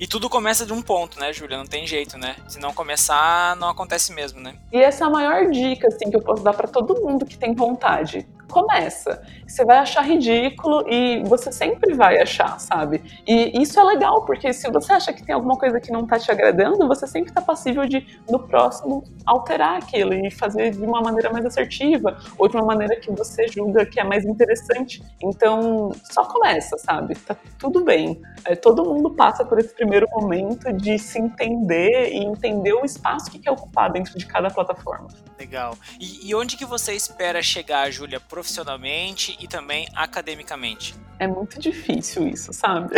E tudo começa de um ponto, né, Júlia? Não tem jeito, né? Se não começar, não acontece mesmo, né? E essa é a maior dica assim que eu posso dar para todo mundo que tem vontade começa. Você vai achar ridículo e você sempre vai achar, sabe? E isso é legal, porque se você acha que tem alguma coisa que não tá te agradando, você sempre tá passível de, no próximo, alterar aquilo e fazer de uma maneira mais assertiva ou de uma maneira que você julga que é mais interessante. Então, só começa, sabe? Tá tudo bem. É, todo mundo passa por esse primeiro momento de se entender e entender o espaço que quer ocupar dentro de cada plataforma. Legal. E, e onde que você espera chegar, Júlia, profissionalmente e também academicamente? É muito difícil isso, sabe?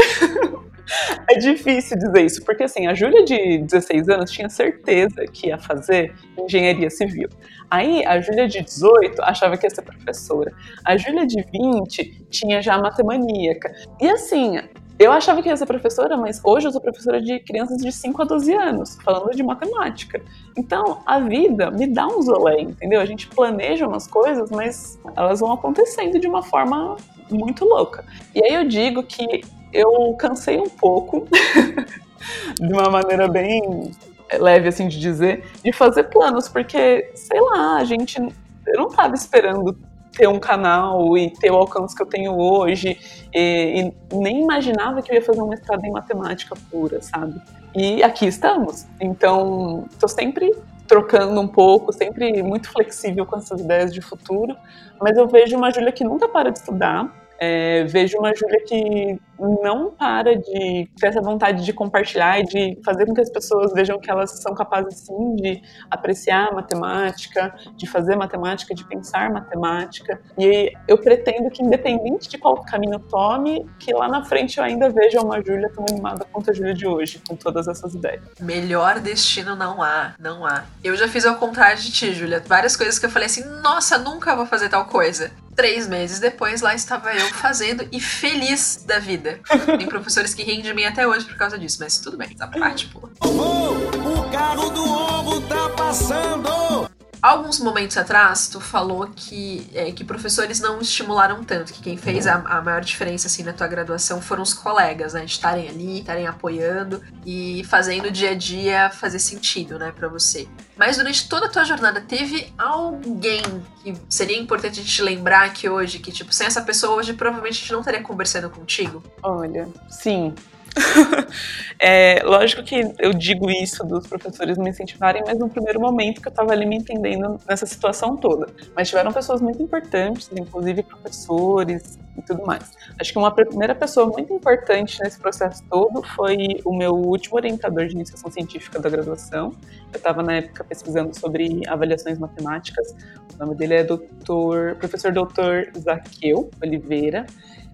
é difícil dizer isso, porque assim, a Júlia de 16 anos tinha certeza que ia fazer engenharia civil. Aí a Júlia de 18 achava que ia ser professora. A Júlia de 20 tinha já matemaníaca. E assim, eu achava que ia ser professora, mas hoje eu sou professora de crianças de 5 a 12 anos, falando de matemática. Então, a vida me dá um zolé, entendeu? A gente planeja umas coisas, mas elas vão acontecendo de uma forma muito louca. E aí eu digo que eu cansei um pouco, de uma maneira bem leve assim de dizer, de fazer planos, porque, sei lá, a gente. Eu não estava esperando ter um canal e ter o alcance que eu tenho hoje, e, e, nem imaginava que eu ia fazer um mestrado em matemática pura, sabe? E aqui estamos. Então, estou sempre trocando um pouco, sempre muito flexível com essas ideias de futuro, mas eu vejo uma Júlia que nunca para de estudar, é, vejo uma Júlia que não para de ter essa vontade de compartilhar e de fazer com que as pessoas vejam que elas são capazes sim de apreciar matemática, de fazer matemática, de pensar matemática. E eu pretendo que, independente de qual caminho tome, que lá na frente eu ainda veja uma Júlia tão animada quanto a Júlia de hoje, com todas essas ideias. Melhor destino não há, não há. Eu já fiz ao contrário de ti, Júlia. Várias coisas que eu falei assim, nossa, nunca vou fazer tal coisa. Três meses depois, lá estava eu fazendo e feliz da vida. Tem professores que riem de mim até hoje por causa disso, mas tudo bem, essa parte. Oh, o carro do ovo tá passando! Alguns momentos atrás, tu falou que, é, que professores não estimularam tanto, que quem fez a, a, maior diferença assim, na tua graduação foram os colegas, né? De estarem ali, estarem apoiando e fazendo o dia a dia fazer sentido, né, pra você. Mas durante toda a tua jornada, teve alguém que seria importante a gente lembrar que hoje, que, tipo, sem essa pessoa hoje, provavelmente a gente não estaria conversando contigo? Olha, sim, é, lógico que eu digo isso dos professores me incentivarem, mas no primeiro momento que eu estava ali me entendendo nessa situação toda. Mas tiveram pessoas muito importantes, inclusive professores e tudo mais. Acho que uma primeira pessoa muito importante nesse processo todo foi o meu último orientador de iniciação científica da graduação. Eu estava na época pesquisando sobre avaliações matemáticas. O nome dele é doutor, professor doutor Zaqueu Oliveira.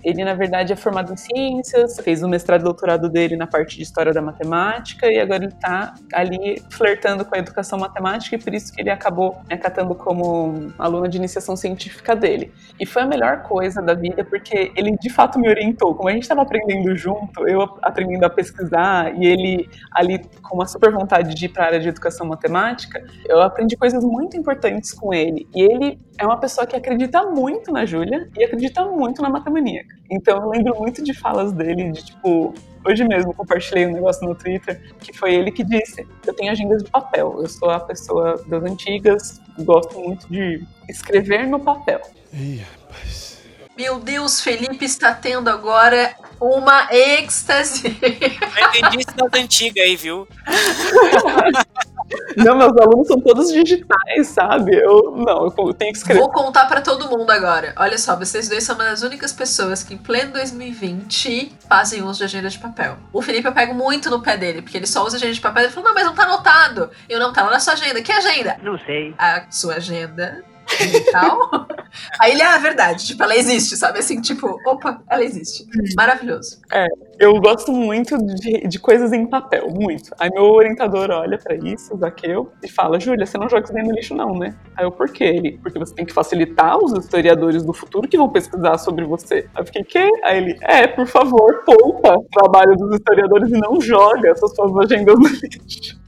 Ele, na verdade, é formado em ciências, fez o mestrado e doutorado dele na parte de história da matemática e agora ele está ali flertando com a educação matemática e por isso que ele acabou me acatando como aluno de iniciação científica dele. E foi a melhor coisa da vida porque ele, de fato, me orientou. Como a gente estava aprendendo junto, eu aprendendo a pesquisar e ele ali com uma super vontade de ir para a área de educação matemática, eu aprendi coisas muito importantes com ele. E ele é uma pessoa que acredita muito na Júlia e acredita muito na matemaníaca. Então eu lembro muito de falas dele, de tipo, hoje mesmo compartilhei um negócio no Twitter, que foi ele que disse: Eu tenho agendas de papel, eu sou a pessoa das antigas, gosto muito de escrever no papel. Ih, rapaz. Meu Deus, Felipe está tendo agora uma êxtase. Eu entendi isso das antigas aí, viu? Não, meus alunos são todos digitais, sabe? Eu não, eu tenho que escrever. Vou contar para todo mundo agora. Olha só, vocês dois são uma das únicas pessoas que em pleno 2020 fazem uso de agenda de papel. O Felipe eu pego muito no pé dele, porque ele só usa agenda de papel. Ele falou: "Não, mas não tá anotado". Eu não tá lá na sua agenda. Que agenda? Não sei. A sua agenda tal. Aí ele, ah, verdade, tipo, ela existe, sabe? Assim, tipo, opa, ela existe. Maravilhoso. É, eu gosto muito de, de coisas em papel, muito. Aí meu orientador olha para isso, Zaqueu, e fala: Júlia, você não joga isso daí no lixo, não, né? Aí eu, por quê? Ele, porque você tem que facilitar os historiadores do futuro que vão pesquisar sobre você. Aí eu fiquei, quê? Aí ele, é, por favor, poupa o trabalho dos historiadores e não joga essas suas agendas no lixo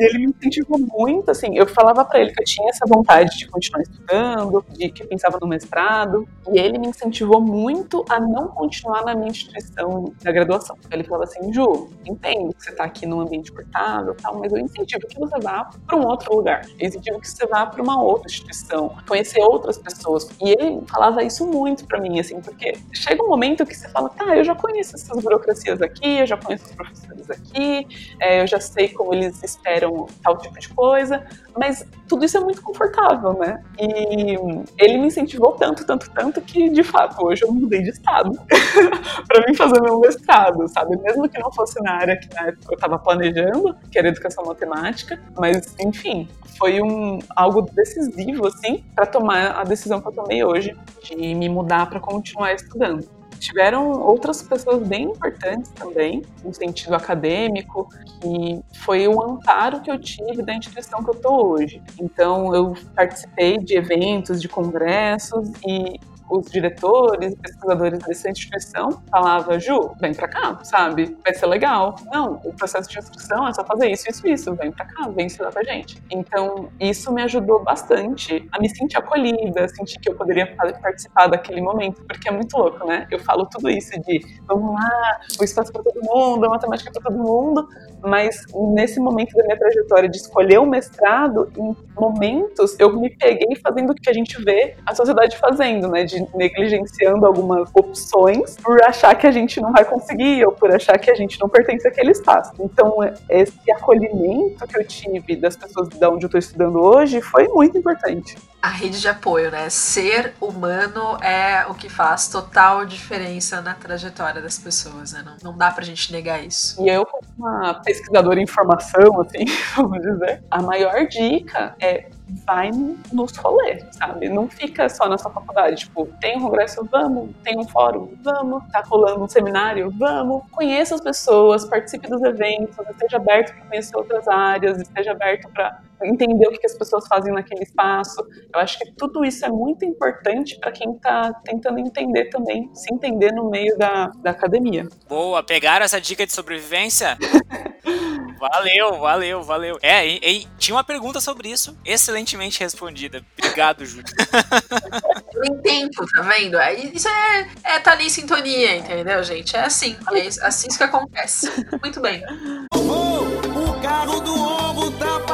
ele me incentivou muito, assim, eu falava para ele que eu tinha essa vontade de continuar estudando, de que pensava no mestrado, e ele me incentivou muito a não continuar na minha instituição da graduação. Ele falava assim, Ju, entendo que você está aqui num ambiente cortável, tal, mas eu incentivo que você vá para um outro lugar. Eu incentivo que você vá para uma outra instituição, conhecer outras pessoas. E ele falava isso muito para mim, assim, porque chega um momento que você fala, tá, eu já conheço essas burocracias aqui, eu já conheço os professores aqui, é, eu já sei como eles esperam tal tipo de coisa, mas tudo isso é muito confortável, né? E ele me incentivou tanto, tanto, tanto que, de fato, hoje eu mudei de estado para mim fazer meu mestrado, sabe? Mesmo que não fosse na área que na época eu estava planejando, que era educação matemática, mas, enfim, foi um, algo decisivo, assim, para tomar a decisão que eu tomei hoje de me mudar para continuar estudando tiveram outras pessoas bem importantes também, no sentido acadêmico, que foi o amparo que eu tive da instituição que eu estou hoje. Então, eu participei de eventos, de congressos e os diretores, pesquisadores dessa instituição falavam, Ju, vem pra cá, sabe? Vai ser legal. Não, o processo de inscrição é só fazer isso, isso, isso. Vem pra cá, vem ensinar pra gente. Então, isso me ajudou bastante a me sentir acolhida, sentir que eu poderia participar daquele momento, porque é muito louco, né? Eu falo tudo isso de, vamos lá, o espaço para todo mundo, a matemática para todo mundo, mas nesse momento da minha trajetória de escolher o mestrado, em momentos eu me peguei fazendo o que a gente vê a sociedade fazendo, né? De negligenciando algumas opções por achar que a gente não vai conseguir ou por achar que a gente não pertence àquele espaço. Então, esse acolhimento que eu tive das pessoas da onde eu estou estudando hoje foi muito importante a rede de apoio, né? Ser humano é o que faz total diferença na trajetória das pessoas, né? Não, não dá pra gente negar isso. E eu, como uma pesquisadora em informação, assim, vamos dizer, a maior dica é vai nos rolês, sabe? Não fica só na sua faculdade, tipo, tem um congresso, vamos, tem um fórum, vamos, tá rolando um seminário, vamos. Conheça as pessoas, participe dos eventos, esteja aberto para conhecer outras áreas, esteja aberto para entender o que as pessoas fazem naquele espaço. Eu acho que tudo isso é muito importante para quem está tentando entender também, se entender no meio da, da academia. Boa, pegaram essa dica de sobrevivência? valeu, valeu, valeu. É, e, e, tinha uma pergunta sobre isso, excelentemente respondida. Obrigado, Júlio. Tem tempo, tá vendo? É, isso é, é tá ali em sintonia, entendeu, gente? É assim, é assim que acontece. Muito bem.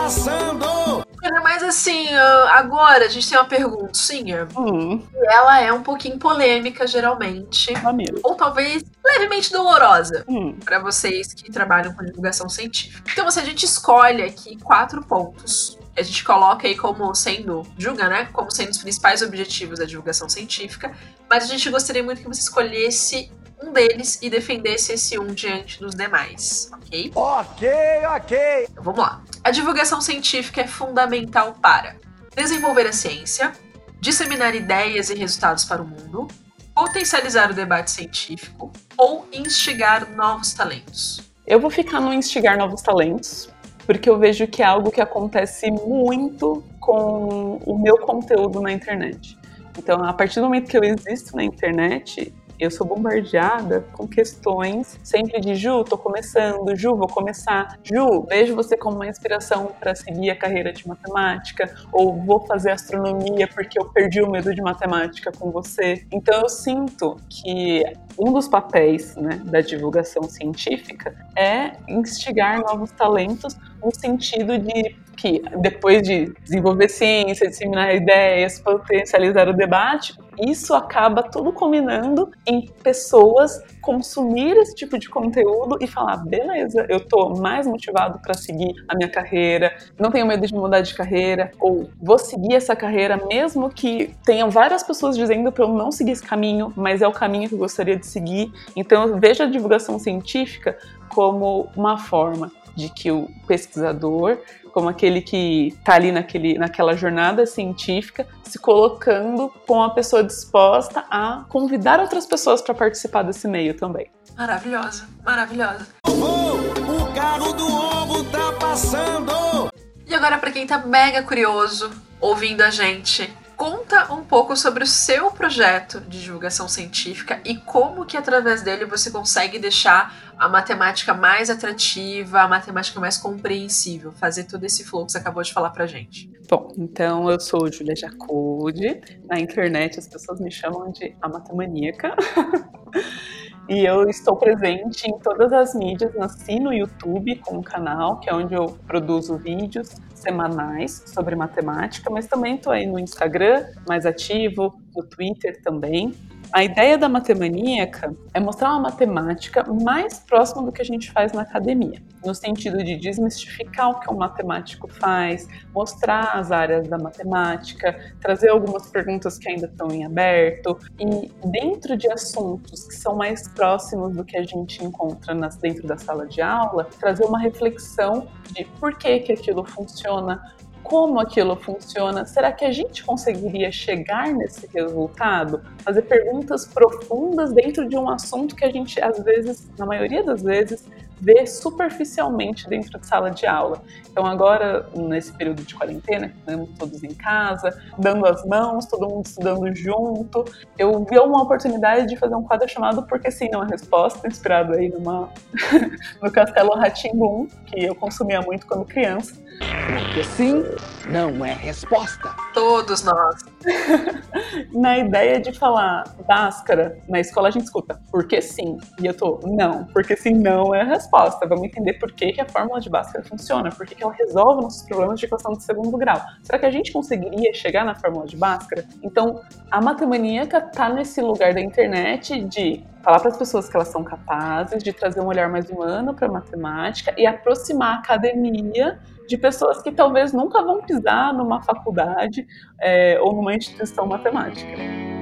passando! Mas assim, ah, agora a gente tem uma perguntinha. Hum. Ela é um pouquinho polêmica, geralmente. Amigo. Ou talvez levemente dolorosa hum. para vocês que trabalham com divulgação científica. Então, assim, a gente escolhe aqui quatro pontos a gente coloca aí como sendo, julga, né? Como sendo os principais objetivos da divulgação científica, mas a gente gostaria muito que você escolhesse um deles e defendesse esse um diante dos demais, ok? Ok, ok. Então, vamos lá. A divulgação científica é fundamental para desenvolver a ciência, disseminar ideias e resultados para o mundo, potencializar o debate científico ou instigar novos talentos. Eu vou ficar no instigar novos talentos, porque eu vejo que é algo que acontece muito com o meu conteúdo na internet. Então, a partir do momento que eu existo na internet, eu sou bombardeada com questões sempre de Ju, tô começando, Ju, vou começar, Ju, vejo você como uma inspiração para seguir a carreira de matemática, ou vou fazer astronomia porque eu perdi o medo de matemática com você. Então eu sinto que um dos papéis né, da divulgação científica é instigar novos talentos no sentido de que depois de desenvolver ciência, disseminar ideias, potencializar o debate, isso acaba tudo combinando em pessoas consumir esse tipo de conteúdo e falar, beleza, eu tô mais motivado para seguir a minha carreira, não tenho medo de mudar de carreira, ou vou seguir essa carreira mesmo que tenham várias pessoas dizendo para eu não seguir esse caminho, mas é o caminho que eu gostaria de seguir. Então eu vejo a divulgação científica como uma forma de que o pesquisador como aquele que está ali naquele, naquela jornada científica, se colocando com a pessoa disposta a convidar outras pessoas para participar desse meio também. Maravilhosa, maravilhosa. Oh, o carro do ovo tá passando! E agora, para quem tá mega curioso, ouvindo a gente, conta um pouco sobre o seu projeto de divulgação científica e como que através dele você consegue deixar a matemática mais atrativa, a matemática mais compreensível, fazer todo esse flow que você acabou de falar pra gente. Bom, então eu sou Julia Jacude, na internet as pessoas me chamam de a matemaníaca. E eu estou presente em todas as mídias, nasci no YouTube com um canal, que é onde eu produzo vídeos semanais sobre matemática, mas também estou aí no Instagram, mais ativo, no Twitter também. A ideia da matemaníaca é mostrar uma matemática mais próxima do que a gente faz na academia, no sentido de desmistificar o que um matemático faz, mostrar as áreas da matemática, trazer algumas perguntas que ainda estão em aberto e dentro de assuntos que são mais próximos do que a gente encontra nas, dentro da sala de aula, trazer uma reflexão de por que que aquilo funciona, como aquilo funciona, será que a gente conseguiria chegar nesse resultado? Fazer perguntas profundas dentro de um assunto que a gente, às vezes, na maioria das vezes, vê superficialmente dentro de sala de aula. Então agora, nesse período de quarentena, estamos todos em casa, dando as mãos, todo mundo estudando junto, eu vi uma oportunidade de fazer um quadro chamado Porque Sim Não é Resposta, inspirado aí numa, no Castelo Ratimbum, que eu consumia muito quando criança. Porque sim não é resposta. Todos nós. na ideia de falar Bhaskara, na escola a gente escuta porque sim, e eu tô, não, porque sim não é a resposta. Vamos entender por que, que a fórmula de Bhaskara funciona, por que, que ela resolve nossos problemas de equação de segundo grau. Será que a gente conseguiria chegar na fórmula de Bhaskara? Então, a matemaníaca tá nesse lugar da internet de falar para as pessoas que elas são capazes de trazer um olhar mais humano para a matemática e aproximar a academia de pessoas que talvez nunca vão pisar numa faculdade é, ou numa instituição matemática.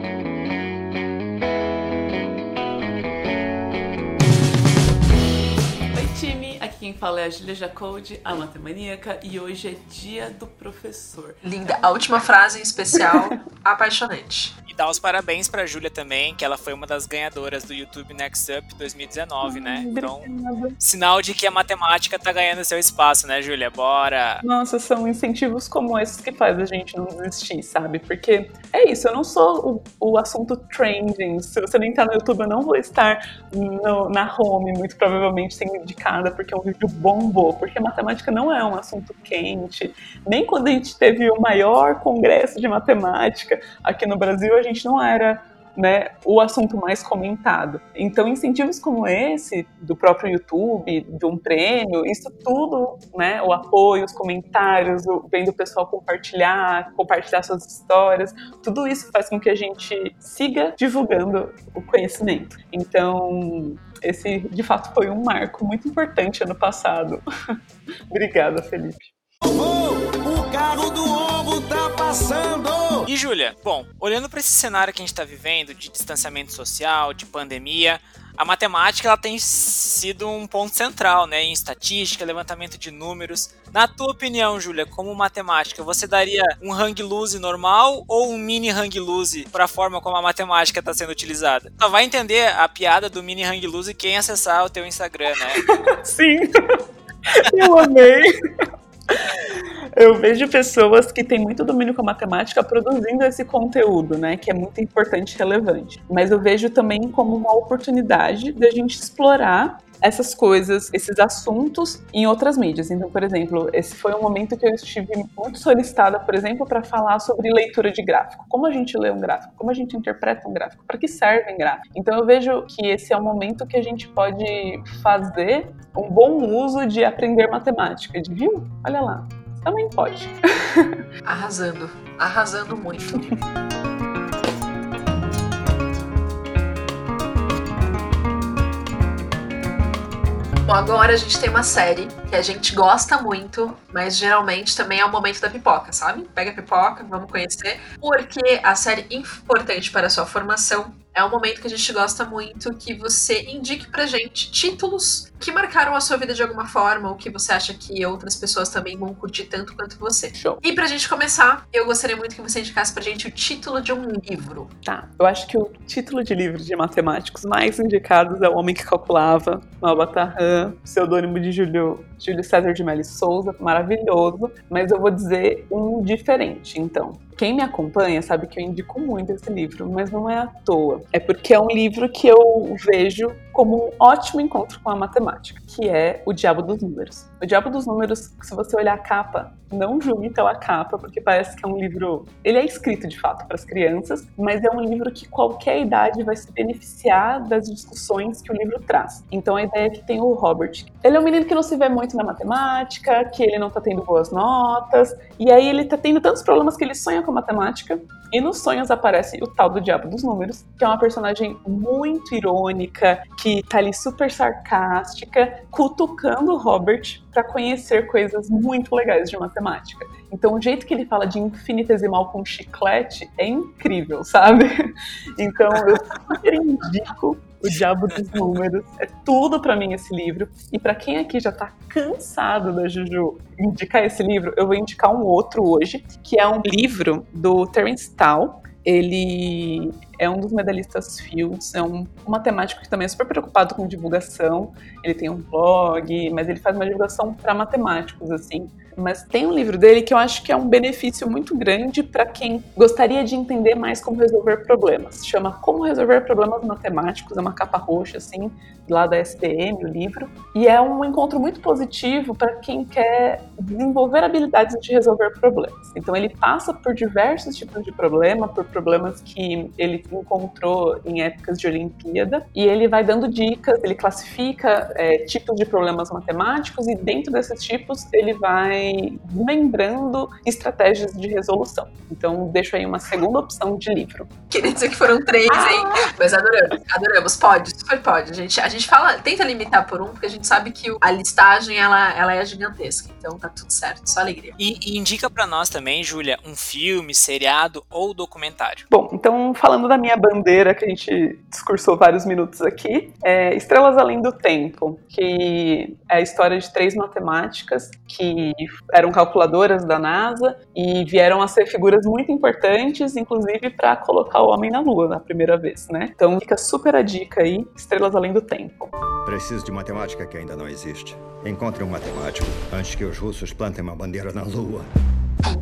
Quem fala é a Julia Jacode, a matemaníaca, e hoje é dia do professor. Linda. A última frase em especial, apaixonante. E dar os parabéns pra Júlia também, que ela foi uma das ganhadoras do YouTube Next Up 2019, né? Então, sinal de que a matemática tá ganhando seu espaço, né, Júlia? Bora! Nossa, são incentivos como esses que faz a gente não desistir, sabe? Porque é isso, eu não sou o, o assunto trending. Se você nem tá no YouTube, eu não vou estar no, na home, muito provavelmente sendo indicada, porque eu vídeo bombou, porque matemática não é um assunto quente. Nem quando a gente teve o maior congresso de matemática aqui no Brasil, a gente não era né, o assunto mais comentado. Então, incentivos como esse, do próprio YouTube, de um prêmio, isso tudo, né, o apoio, os comentários, vendo o pessoal compartilhar, compartilhar suas histórias, tudo isso faz com que a gente siga divulgando o conhecimento. Então, esse de fato foi um marco muito importante ano passado. Obrigada, Felipe. o carro do ovo tá passando! E Júlia, bom, olhando para esse cenário que a gente está vivendo de distanciamento social, de pandemia, a matemática ela tem sido um ponto central, né, em estatística, levantamento de números. Na tua opinião, Júlia, como matemática, você daria um hang loose normal ou um mini hang loose para a forma como a matemática está sendo utilizada? Só vai entender a piada do mini hang loose quem acessar o teu Instagram, né? Sim. Eu amei. Eu vejo pessoas que têm muito domínio com a matemática produzindo esse conteúdo, né, que é muito importante e relevante. Mas eu vejo também como uma oportunidade de a gente explorar essas coisas, esses assuntos em outras mídias. Então, por exemplo, esse foi um momento que eu estive muito solicitada, por exemplo, para falar sobre leitura de gráfico. Como a gente lê um gráfico? Como a gente interpreta um gráfico? Para que servem gráficos? Então, eu vejo que esse é o momento que a gente pode fazer um bom uso de aprender matemática. De, viu? Olha lá. Também pode. Arrasando. Arrasando muito. Bom, agora a gente tem uma série que a gente gosta muito, mas geralmente também é o momento da pipoca, sabe? Pega a pipoca, vamos conhecer. Porque a série importante para a sua formação é um momento que a gente gosta muito que você indique pra gente títulos que marcaram a sua vida de alguma forma ou que você acha que outras pessoas também vão curtir tanto quanto você. Show. E pra gente começar, eu gostaria muito que você indicasse pra gente o título de um livro. Tá. Eu acho que o título de livro de matemáticos mais indicados é O Homem que Calculava, Malbatarran, pseudônimo de Júlio, Júlio César de Mello Souza, maravilhoso, mas eu vou dizer um diferente, então. Quem me acompanha sabe que eu indico muito esse livro, mas não é à toa. É porque é um livro que eu vejo como um ótimo encontro com a matemática, que é O Diabo dos Números. O Diabo dos Números, se você olhar a capa, não julgue pela capa, porque parece que é um livro. Ele é escrito de fato para as crianças, mas é um livro que qualquer idade vai se beneficiar das discussões que o livro traz. Então a ideia é que tem o Robert. Ele é um menino que não se vê muito na matemática, que ele não tá tendo boas notas, e aí ele tá tendo tantos problemas que ele sonha com matemática, e nos sonhos aparece o tal do Diabo dos Números, que é uma personagem muito irônica, que tá ali super sarcástica, cutucando o Robert para conhecer coisas muito legais de matemática. Então, o jeito que ele fala de infinitesimal com chiclete é incrível, sabe? Então, eu super indico o Diabo dos Números. É tudo para mim esse livro. E para quem aqui já tá cansado da Juju indicar esse livro, eu vou indicar um outro hoje, que é um livro do Terence Tao. Ele é um dos medalhistas Fields, é um, matemático que também é super preocupado com divulgação. Ele tem um blog, mas ele faz uma divulgação para matemáticos, assim. Mas tem um livro dele que eu acho que é um benefício muito grande para quem gostaria de entender mais como resolver problemas. Chama Como Resolver Problemas Matemáticos, é uma capa roxa, assim, lá da SPM, o livro. E é um encontro muito positivo para quem quer desenvolver habilidades de resolver problemas. Então ele passa por diversos tipos de problema, por problemas que ele encontrou em épocas de Olimpíada, e ele vai dando dicas, ele classifica é, tipos de problemas matemáticos, e dentro desses tipos ele vai lembrando estratégias de resolução. Então deixo aí uma segunda opção de livro. Queria dizer que foram três, hein? Mas adoramos, adoramos. Pode, super pode. A gente, a gente fala, tenta limitar por um, porque a gente sabe que a listagem ela, ela é gigantesca. Então tá tudo certo, só alegria. E, e indica pra nós também, Júlia, um filme, seriado ou documentário. Bom, então falando da minha bandeira que a gente discursou vários minutos aqui, é Estrelas Além do Tempo, que é a história de três matemáticas que eram calculadoras da NASA e vieram a ser figuras muito importantes, inclusive para colocar o homem na Lua na primeira vez, né? Então fica super a dica aí, Estrelas Além do Tempo. Preciso de matemática que ainda não existe. Encontre um matemático antes que os russos plantem uma bandeira na Lua.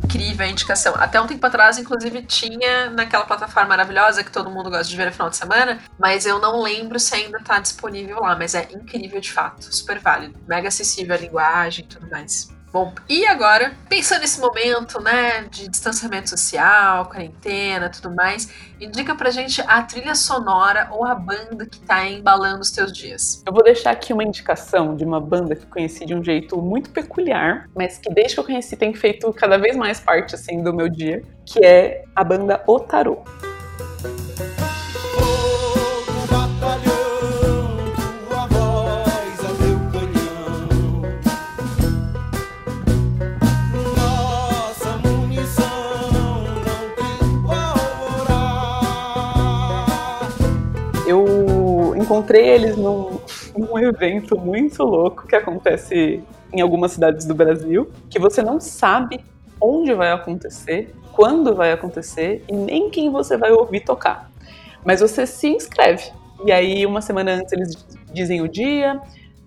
Incrível a indicação. Até um tempo atrás, inclusive, tinha naquela plataforma maravilhosa que todo mundo gosta de ver no final de semana, mas eu não lembro se ainda tá disponível lá. Mas é incrível de fato, super válido. Mega acessível a linguagem e tudo mais. Bom, e agora, pensando nesse momento, né, de distanciamento social, quarentena, tudo mais, indica pra gente a trilha sonora ou a banda que tá embalando os teus dias. Eu vou deixar aqui uma indicação de uma banda que conheci de um jeito muito peculiar, mas que desde que eu conheci tem feito cada vez mais parte assim do meu dia, que é a banda Otarô. Encontrei eles num, num evento muito louco que acontece em algumas cidades do Brasil, que você não sabe onde vai acontecer, quando vai acontecer e nem quem você vai ouvir tocar. Mas você se inscreve. E aí, uma semana antes, eles dizem o dia,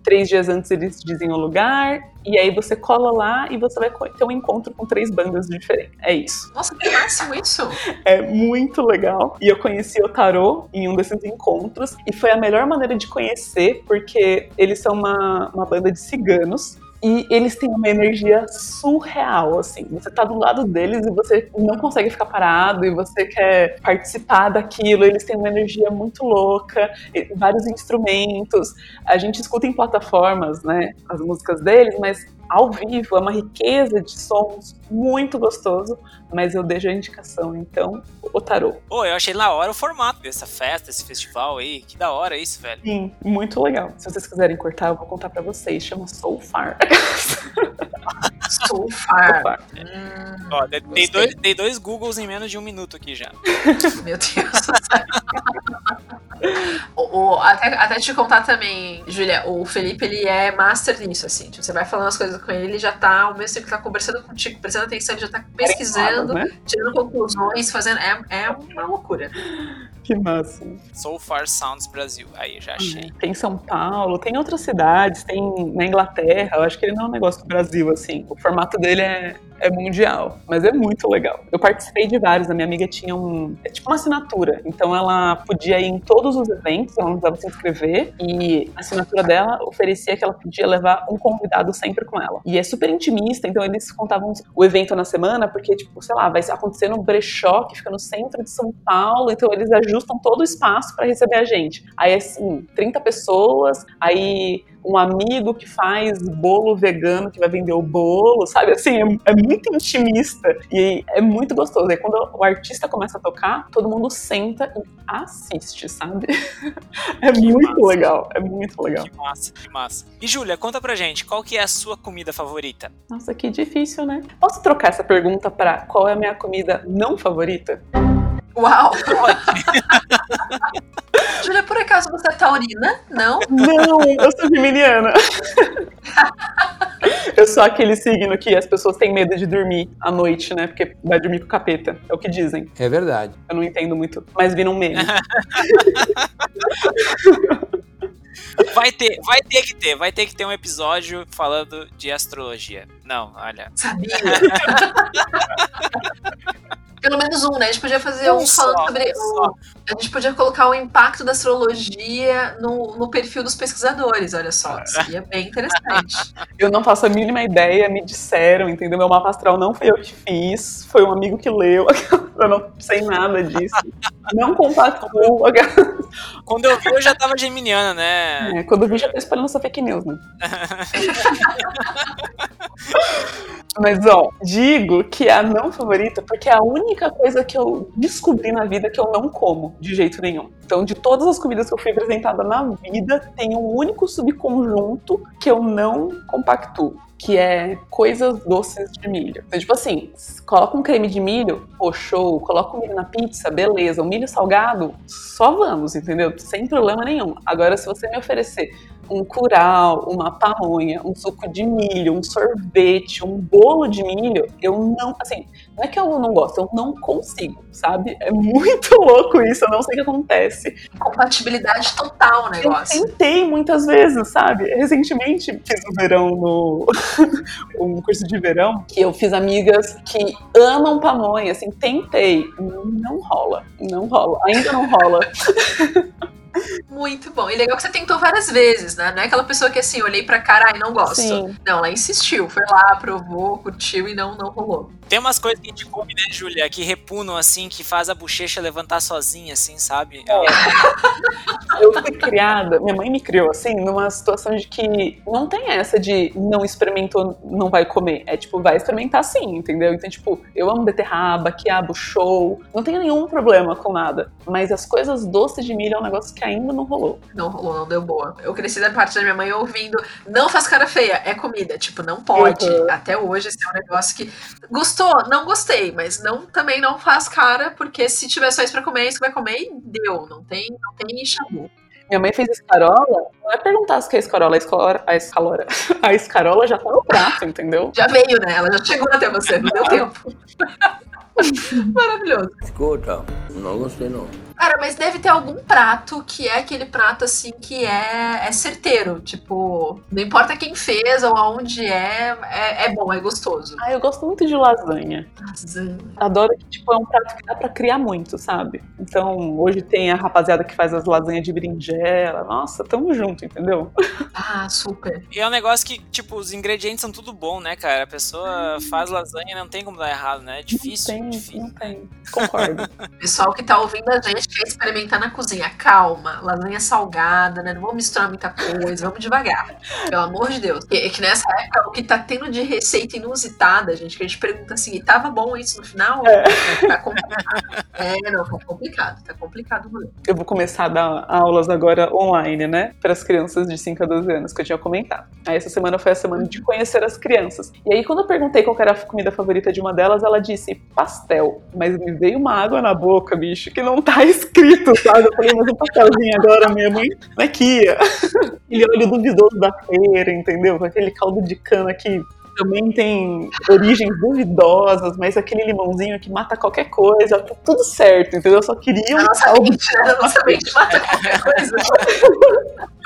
três dias antes, eles dizem o lugar, e aí você cola lá e você vai ter um encontro com três bandas diferentes. É isso. Nossa, que máximo isso! É muito legal. E eu conheci o Tarô em um desses encontros. E foi a melhor maneira de conhecer, porque eles são uma, uma banda de ciganos. E eles têm uma energia surreal, assim. Você tá do lado deles e você não consegue ficar parado e você quer participar daquilo. Eles têm uma energia muito louca, vários instrumentos. A gente escuta em plataformas, né, as músicas deles, mas ao vivo é uma riqueza de sons muito gostoso. Mas eu deixo a indicação, então, o Tarô. Pô, eu achei na hora o formato dessa festa, desse festival aí. Que da hora isso, velho. Sim, muito legal. Se vocês quiserem cortar, eu vou contar pra vocês. Chama Soul Far. So far. Far. Hum, Ó, dei, dois, dei dois Googles em menos de um minuto aqui já. Meu Deus do céu. O- o- até, até te contar também, Júlia, o Felipe ele é master nisso, assim. Tipo, você vai falando as coisas com ele, ele já tá, ao mesmo tempo que tá conversando contigo, prestando atenção, ele já tá pesquisando, né? tirando conclusões, fazendo. É, é uma loucura. Que massa. So Far Sounds Brasil. Aí, já achei. Tem São Paulo, tem outras cidades, tem na Inglaterra. Eu acho que ele não é um negócio do Brasil, assim. O formato dele é, é mundial, mas é muito legal. Eu participei de vários. A minha amiga tinha um. É tipo uma assinatura. Então ela podia ir em todos os eventos, ela não precisava se inscrever. E a assinatura dela oferecia que ela podia levar um convidado sempre com ela. E é super intimista, então eles contavam o evento na semana, porque, tipo, sei lá, vai acontecer no brechó que fica no centro de São Paulo, então eles ajustam todo o espaço para receber a gente. Aí, assim, 30 pessoas, aí um amigo que faz bolo vegano que vai vender o bolo, sabe? Assim, é, é muito intimista e é muito gostoso. Aí quando o artista começa a tocar, todo mundo senta e assiste, sabe? É muito massa. legal, é muito legal. Que massa, que massa. E Júlia, conta pra gente, qual que é a sua comida favorita? Nossa, que difícil, né? Posso trocar essa pergunta para qual é a minha comida não favorita? Uau! Júlia, por acaso você é taurina? Não? Não, eu sou geminiana. Eu sou aquele signo que as pessoas têm medo de dormir à noite, né? Porque vai dormir com o capeta. É o que dizem. É verdade. Eu não entendo muito, mas vira um meme. Vai ter, vai ter que ter, vai ter que ter um episódio falando de astrologia. Não, olha. Sabia? Pelo menos um, né? A gente podia fazer um, Um só, falando sobre. um. A gente podia colocar o impacto da astrologia no, no perfil dos pesquisadores, olha só. Seria bem interessante. Eu não faço a mínima ideia, me disseram, entendeu? Meu mapa astral não foi eu que fiz, foi um amigo que leu. Eu não sei nada disso. Não compactuo. Quando eu vi, eu já tava geminiana, né? É, quando eu vi, já tô espalhando essa fake news, né? Mas, ó, digo que é a não favorita porque é a única coisa que eu descobri na vida que eu não como de jeito nenhum. Então, de todas as comidas que eu fui apresentada na vida, tem um único subconjunto que eu não compactuo. Que é coisas doces de milho. Então, tipo assim, coloca um creme de milho, pô, show. Coloca o milho na pizza, beleza. O milho salgado, só vamos, entendeu? Sem problema nenhum. Agora, se você me oferecer um curau, uma pamonha, um suco de milho, um sorvete, um bolo de milho, eu não, assim, não é que eu não gosto, eu não consigo, sabe? É muito louco isso, eu não sei o que acontece. Compatibilidade total o Eu negócio. tentei muitas vezes, sabe? Recentemente fiz um verão no. um curso de verão que eu fiz amigas que amam pamonha, assim, tentei. Não rola, não rola, ainda não rola. Muito bom. E legal que você tentou várias vezes, né? Não é aquela pessoa que assim, olhei pra cara e não gosto. Sim. Não, ela insistiu, foi lá, provou, curtiu e não, não rolou. Tem umas coisas que a gente come, né, Júlia? Que repunam, assim, que faz a bochecha levantar sozinha, assim, sabe? Eu fui criada, minha mãe me criou assim, numa situação de que não tem essa de não experimentou, não vai comer. É tipo, vai experimentar sim, entendeu? Então, tipo, eu amo beterraba, quiabo, show, não tenho nenhum problema com nada. Mas as coisas doces de milho é um negócio que ainda não rolou. Não rolou, não deu boa. Eu cresci da parte da minha mãe ouvindo, não faz cara feia, é comida. Tipo, não pode. Uhum. Até hoje, esse é um negócio que. Gostou? Não gostei, mas não também não faz cara, porque se tiver só isso pra comer, isso que vai comer e deu. Não tem, não tem chabu. Minha mãe fez escarola, não é perguntar se que é escarola, a escarola, a escalora. A escarola já tá no prato, entendeu? Já veio, né? Ela já chegou até você, não deu tempo. Maravilhoso. Escuta, não gostei não. Cara, mas deve ter algum prato que é aquele prato assim que é, é certeiro. Tipo, não importa quem fez ou aonde é, é, é bom, é gostoso. Ah, eu gosto muito de lasanha. Lasanha. Adoro que, tipo, é um prato que dá pra criar muito, sabe? Então, hoje tem a rapaziada que faz as lasanhas de berinjela. Nossa, tamo junto, entendeu? Ah, super. E é um negócio que, tipo, os ingredientes são tudo bom, né, cara? A pessoa faz lasanha não tem como dar errado, né? É difícil, não tem, difícil. não tem. Concordo. Pessoal que tá ouvindo a gente quer experimentar na cozinha. Calma, lasanha salgada, né? Não vamos misturar muita coisa, vamos devagar. Pelo amor de Deus. E, que nessa época, o que tá tendo de receita inusitada, gente, que a gente pergunta assim, e tava bom isso no final? Tá complicado. É, não, tá complicado. Tá complicado o rolê. eu vou começar a dar aulas agora online, né? Para as crianças de 5 a 12 anos, que eu tinha comentado. Aí essa semana foi a semana de conhecer as crianças. E aí, quando eu perguntei qual era a comida favorita de uma delas, ela disse pastel. Mas me veio uma água na boca, bicho, que não tá escrito, sabe? Eu falei, mas um pastelzinho agora mesmo, hein? Como é que ia? Aquele olho duvidoso da feira, entendeu? Com aquele caldo de cana que também tem origens duvidosas, mas aquele limãozinho que mata qualquer coisa, tá tudo certo, entendeu? Eu só queria um nossa caldo. mente? A nossa mente mata qualquer coisa.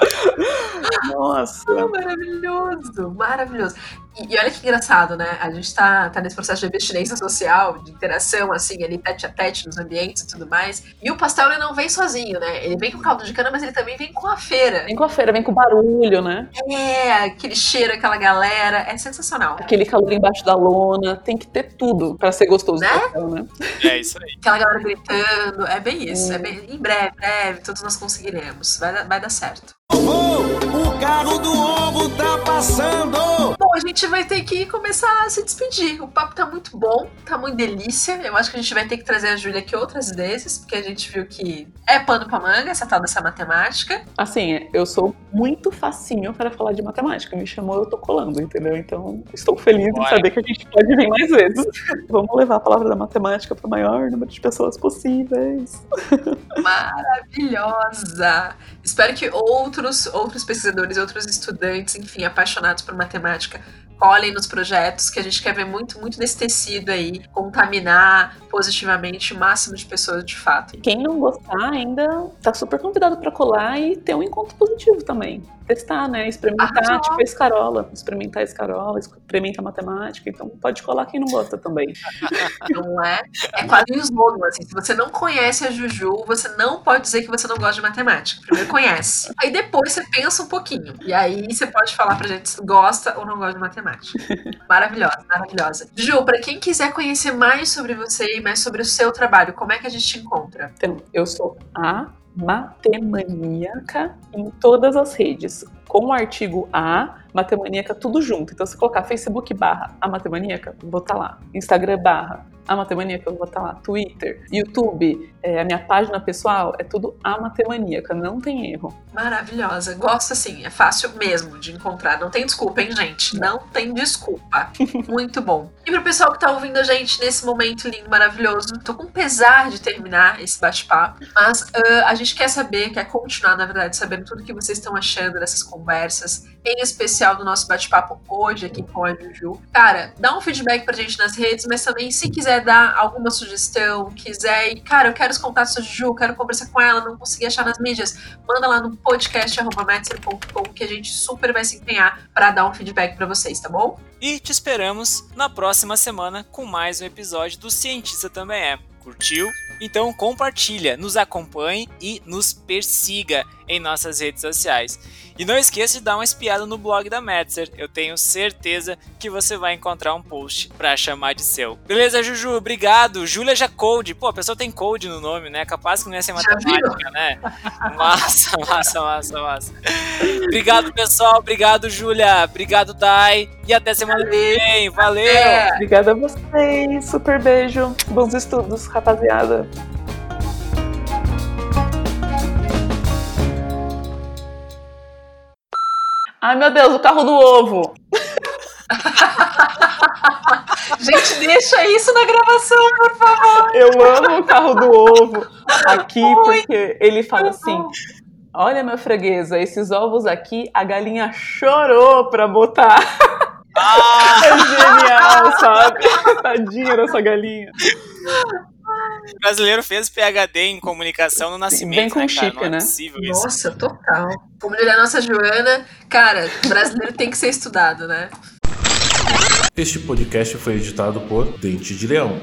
Nossa. Ah, maravilhoso, maravilhoso. E, e olha que engraçado, né? A gente tá, tá nesse processo de abstinência social, de interação, assim, ali tete a tete nos ambientes e tudo mais. E o pastel, ele não vem sozinho, né? Ele vem com caldo de cana, mas ele também vem com a feira. Vem com a feira, vem com barulho, né? É, aquele cheiro, aquela galera. É sensacional. Aquele calor embaixo da lona, tem que ter tudo pra ser gostoso. Né? pastel, né? É isso aí. Aquela galera gritando. É bem isso. Hum. É bem, em breve, breve, todos nós conseguiremos. Vai, dar- vai dar certo. O carro do ovo tá passando. Bom, a gente vai ter que começar a se despedir. O papo tá muito bom, tá muito delícia. Eu acho que a gente vai ter que trazer a Júlia aqui outras vezes, porque a gente viu que é pano pra manga essa tal dessa matemática. Assim, eu sou muito facinho para falar de matemática. Me chamou, eu tô colando, entendeu? Então, estou feliz em Bora. saber que a gente pode vir mais vezes. Vamos levar a palavra da matemática para o maior número de pessoas possíveis. Maravilhosa! Espero que outros, outros pesquisadores, outros estudantes, enfim, apaixonados por matemática, colhem nos projetos, que a gente quer ver muito, muito desse tecido aí contaminar positivamente o máximo de pessoas de fato. Quem não gostar ainda tá super convidado para colar e ter um encontro positivo também. Testar, né? Experimentar, Ah, tipo a escarola. Experimentar escarola, experimenta a matemática. Então pode colar quem não gosta também. Não é? É quase um slogan, assim. Se você não conhece a Juju, você não pode dizer que você não gosta de matemática. Primeiro conhece. Aí depois você pensa um pouquinho. E aí você pode falar pra gente se gosta ou não gosta de matemática. Maravilhosa, maravilhosa. Ju, pra quem quiser conhecer mais sobre você e mais sobre o seu trabalho, como é que a gente te encontra? Então, eu sou a matemaníaca em todas as redes. Com o artigo A, matemaníaca tudo junto. Então, se colocar Facebook barra a matemaníaca, vou estar lá. Instagram barra a matemaníaca, eu vou estar lá. Twitter, YouTube, é, a minha página pessoal, é tudo a matemaníaca, não tem erro. Maravilhosa. Gosto assim, é fácil mesmo de encontrar. Não tem desculpa, hein, gente? Não tem desculpa. Muito bom. E pro pessoal que tá ouvindo a gente nesse momento lindo, maravilhoso, tô com pesar de terminar esse bate-papo, mas ah, a gente quer saber, quer continuar, na verdade, sabendo tudo que vocês estão achando dessas conversas, em especial do nosso bate-papo hoje aqui com a Juju. Cara, dá um feedback pra gente nas redes, mas também se quiser dar alguma sugestão, quiser, e, cara, eu quero os contatos da Juju, quero conversar com ela, não consegui achar nas mídias, manda lá no podcast.metzer.com que a gente super vai se empenhar pra dar um feedback pra vocês, tá bom? E te esperamos na próxima semana com mais um episódio do Cientista Também É. Curtiu? Então compartilha, nos acompanhe e nos persiga em nossas redes sociais. E não esqueça de dar uma espiada no blog da Metzer. Eu tenho certeza que você vai encontrar um post pra chamar de seu. Beleza, Juju? Obrigado. Júlia Jacode. Pô, a pessoa tem code no nome, né? Capaz que não ia ser matemática, né? Massa, massa, massa, massa. Obrigado, pessoal. Obrigado, Júlia. Obrigado, Dai. E até semana que vem. Valeu! Obrigada a vocês, super beijo, bons estudos, rapaziada. Ai meu Deus, o carro do ovo! Gente, deixa isso na gravação, por favor. Eu amo o carro do ovo aqui porque ele fala assim: Olha, meu freguesa, esses ovos aqui a galinha chorou pra botar. É genial, sabe? Tadinha dessa galinha. O brasileiro fez PhD em comunicação no nascimento. Vem com né, cara? é né? isso. Nossa, total. Como diria a nossa Joana, cara, brasileiro tem que ser estudado, né? Este podcast foi editado por Dente de Leão.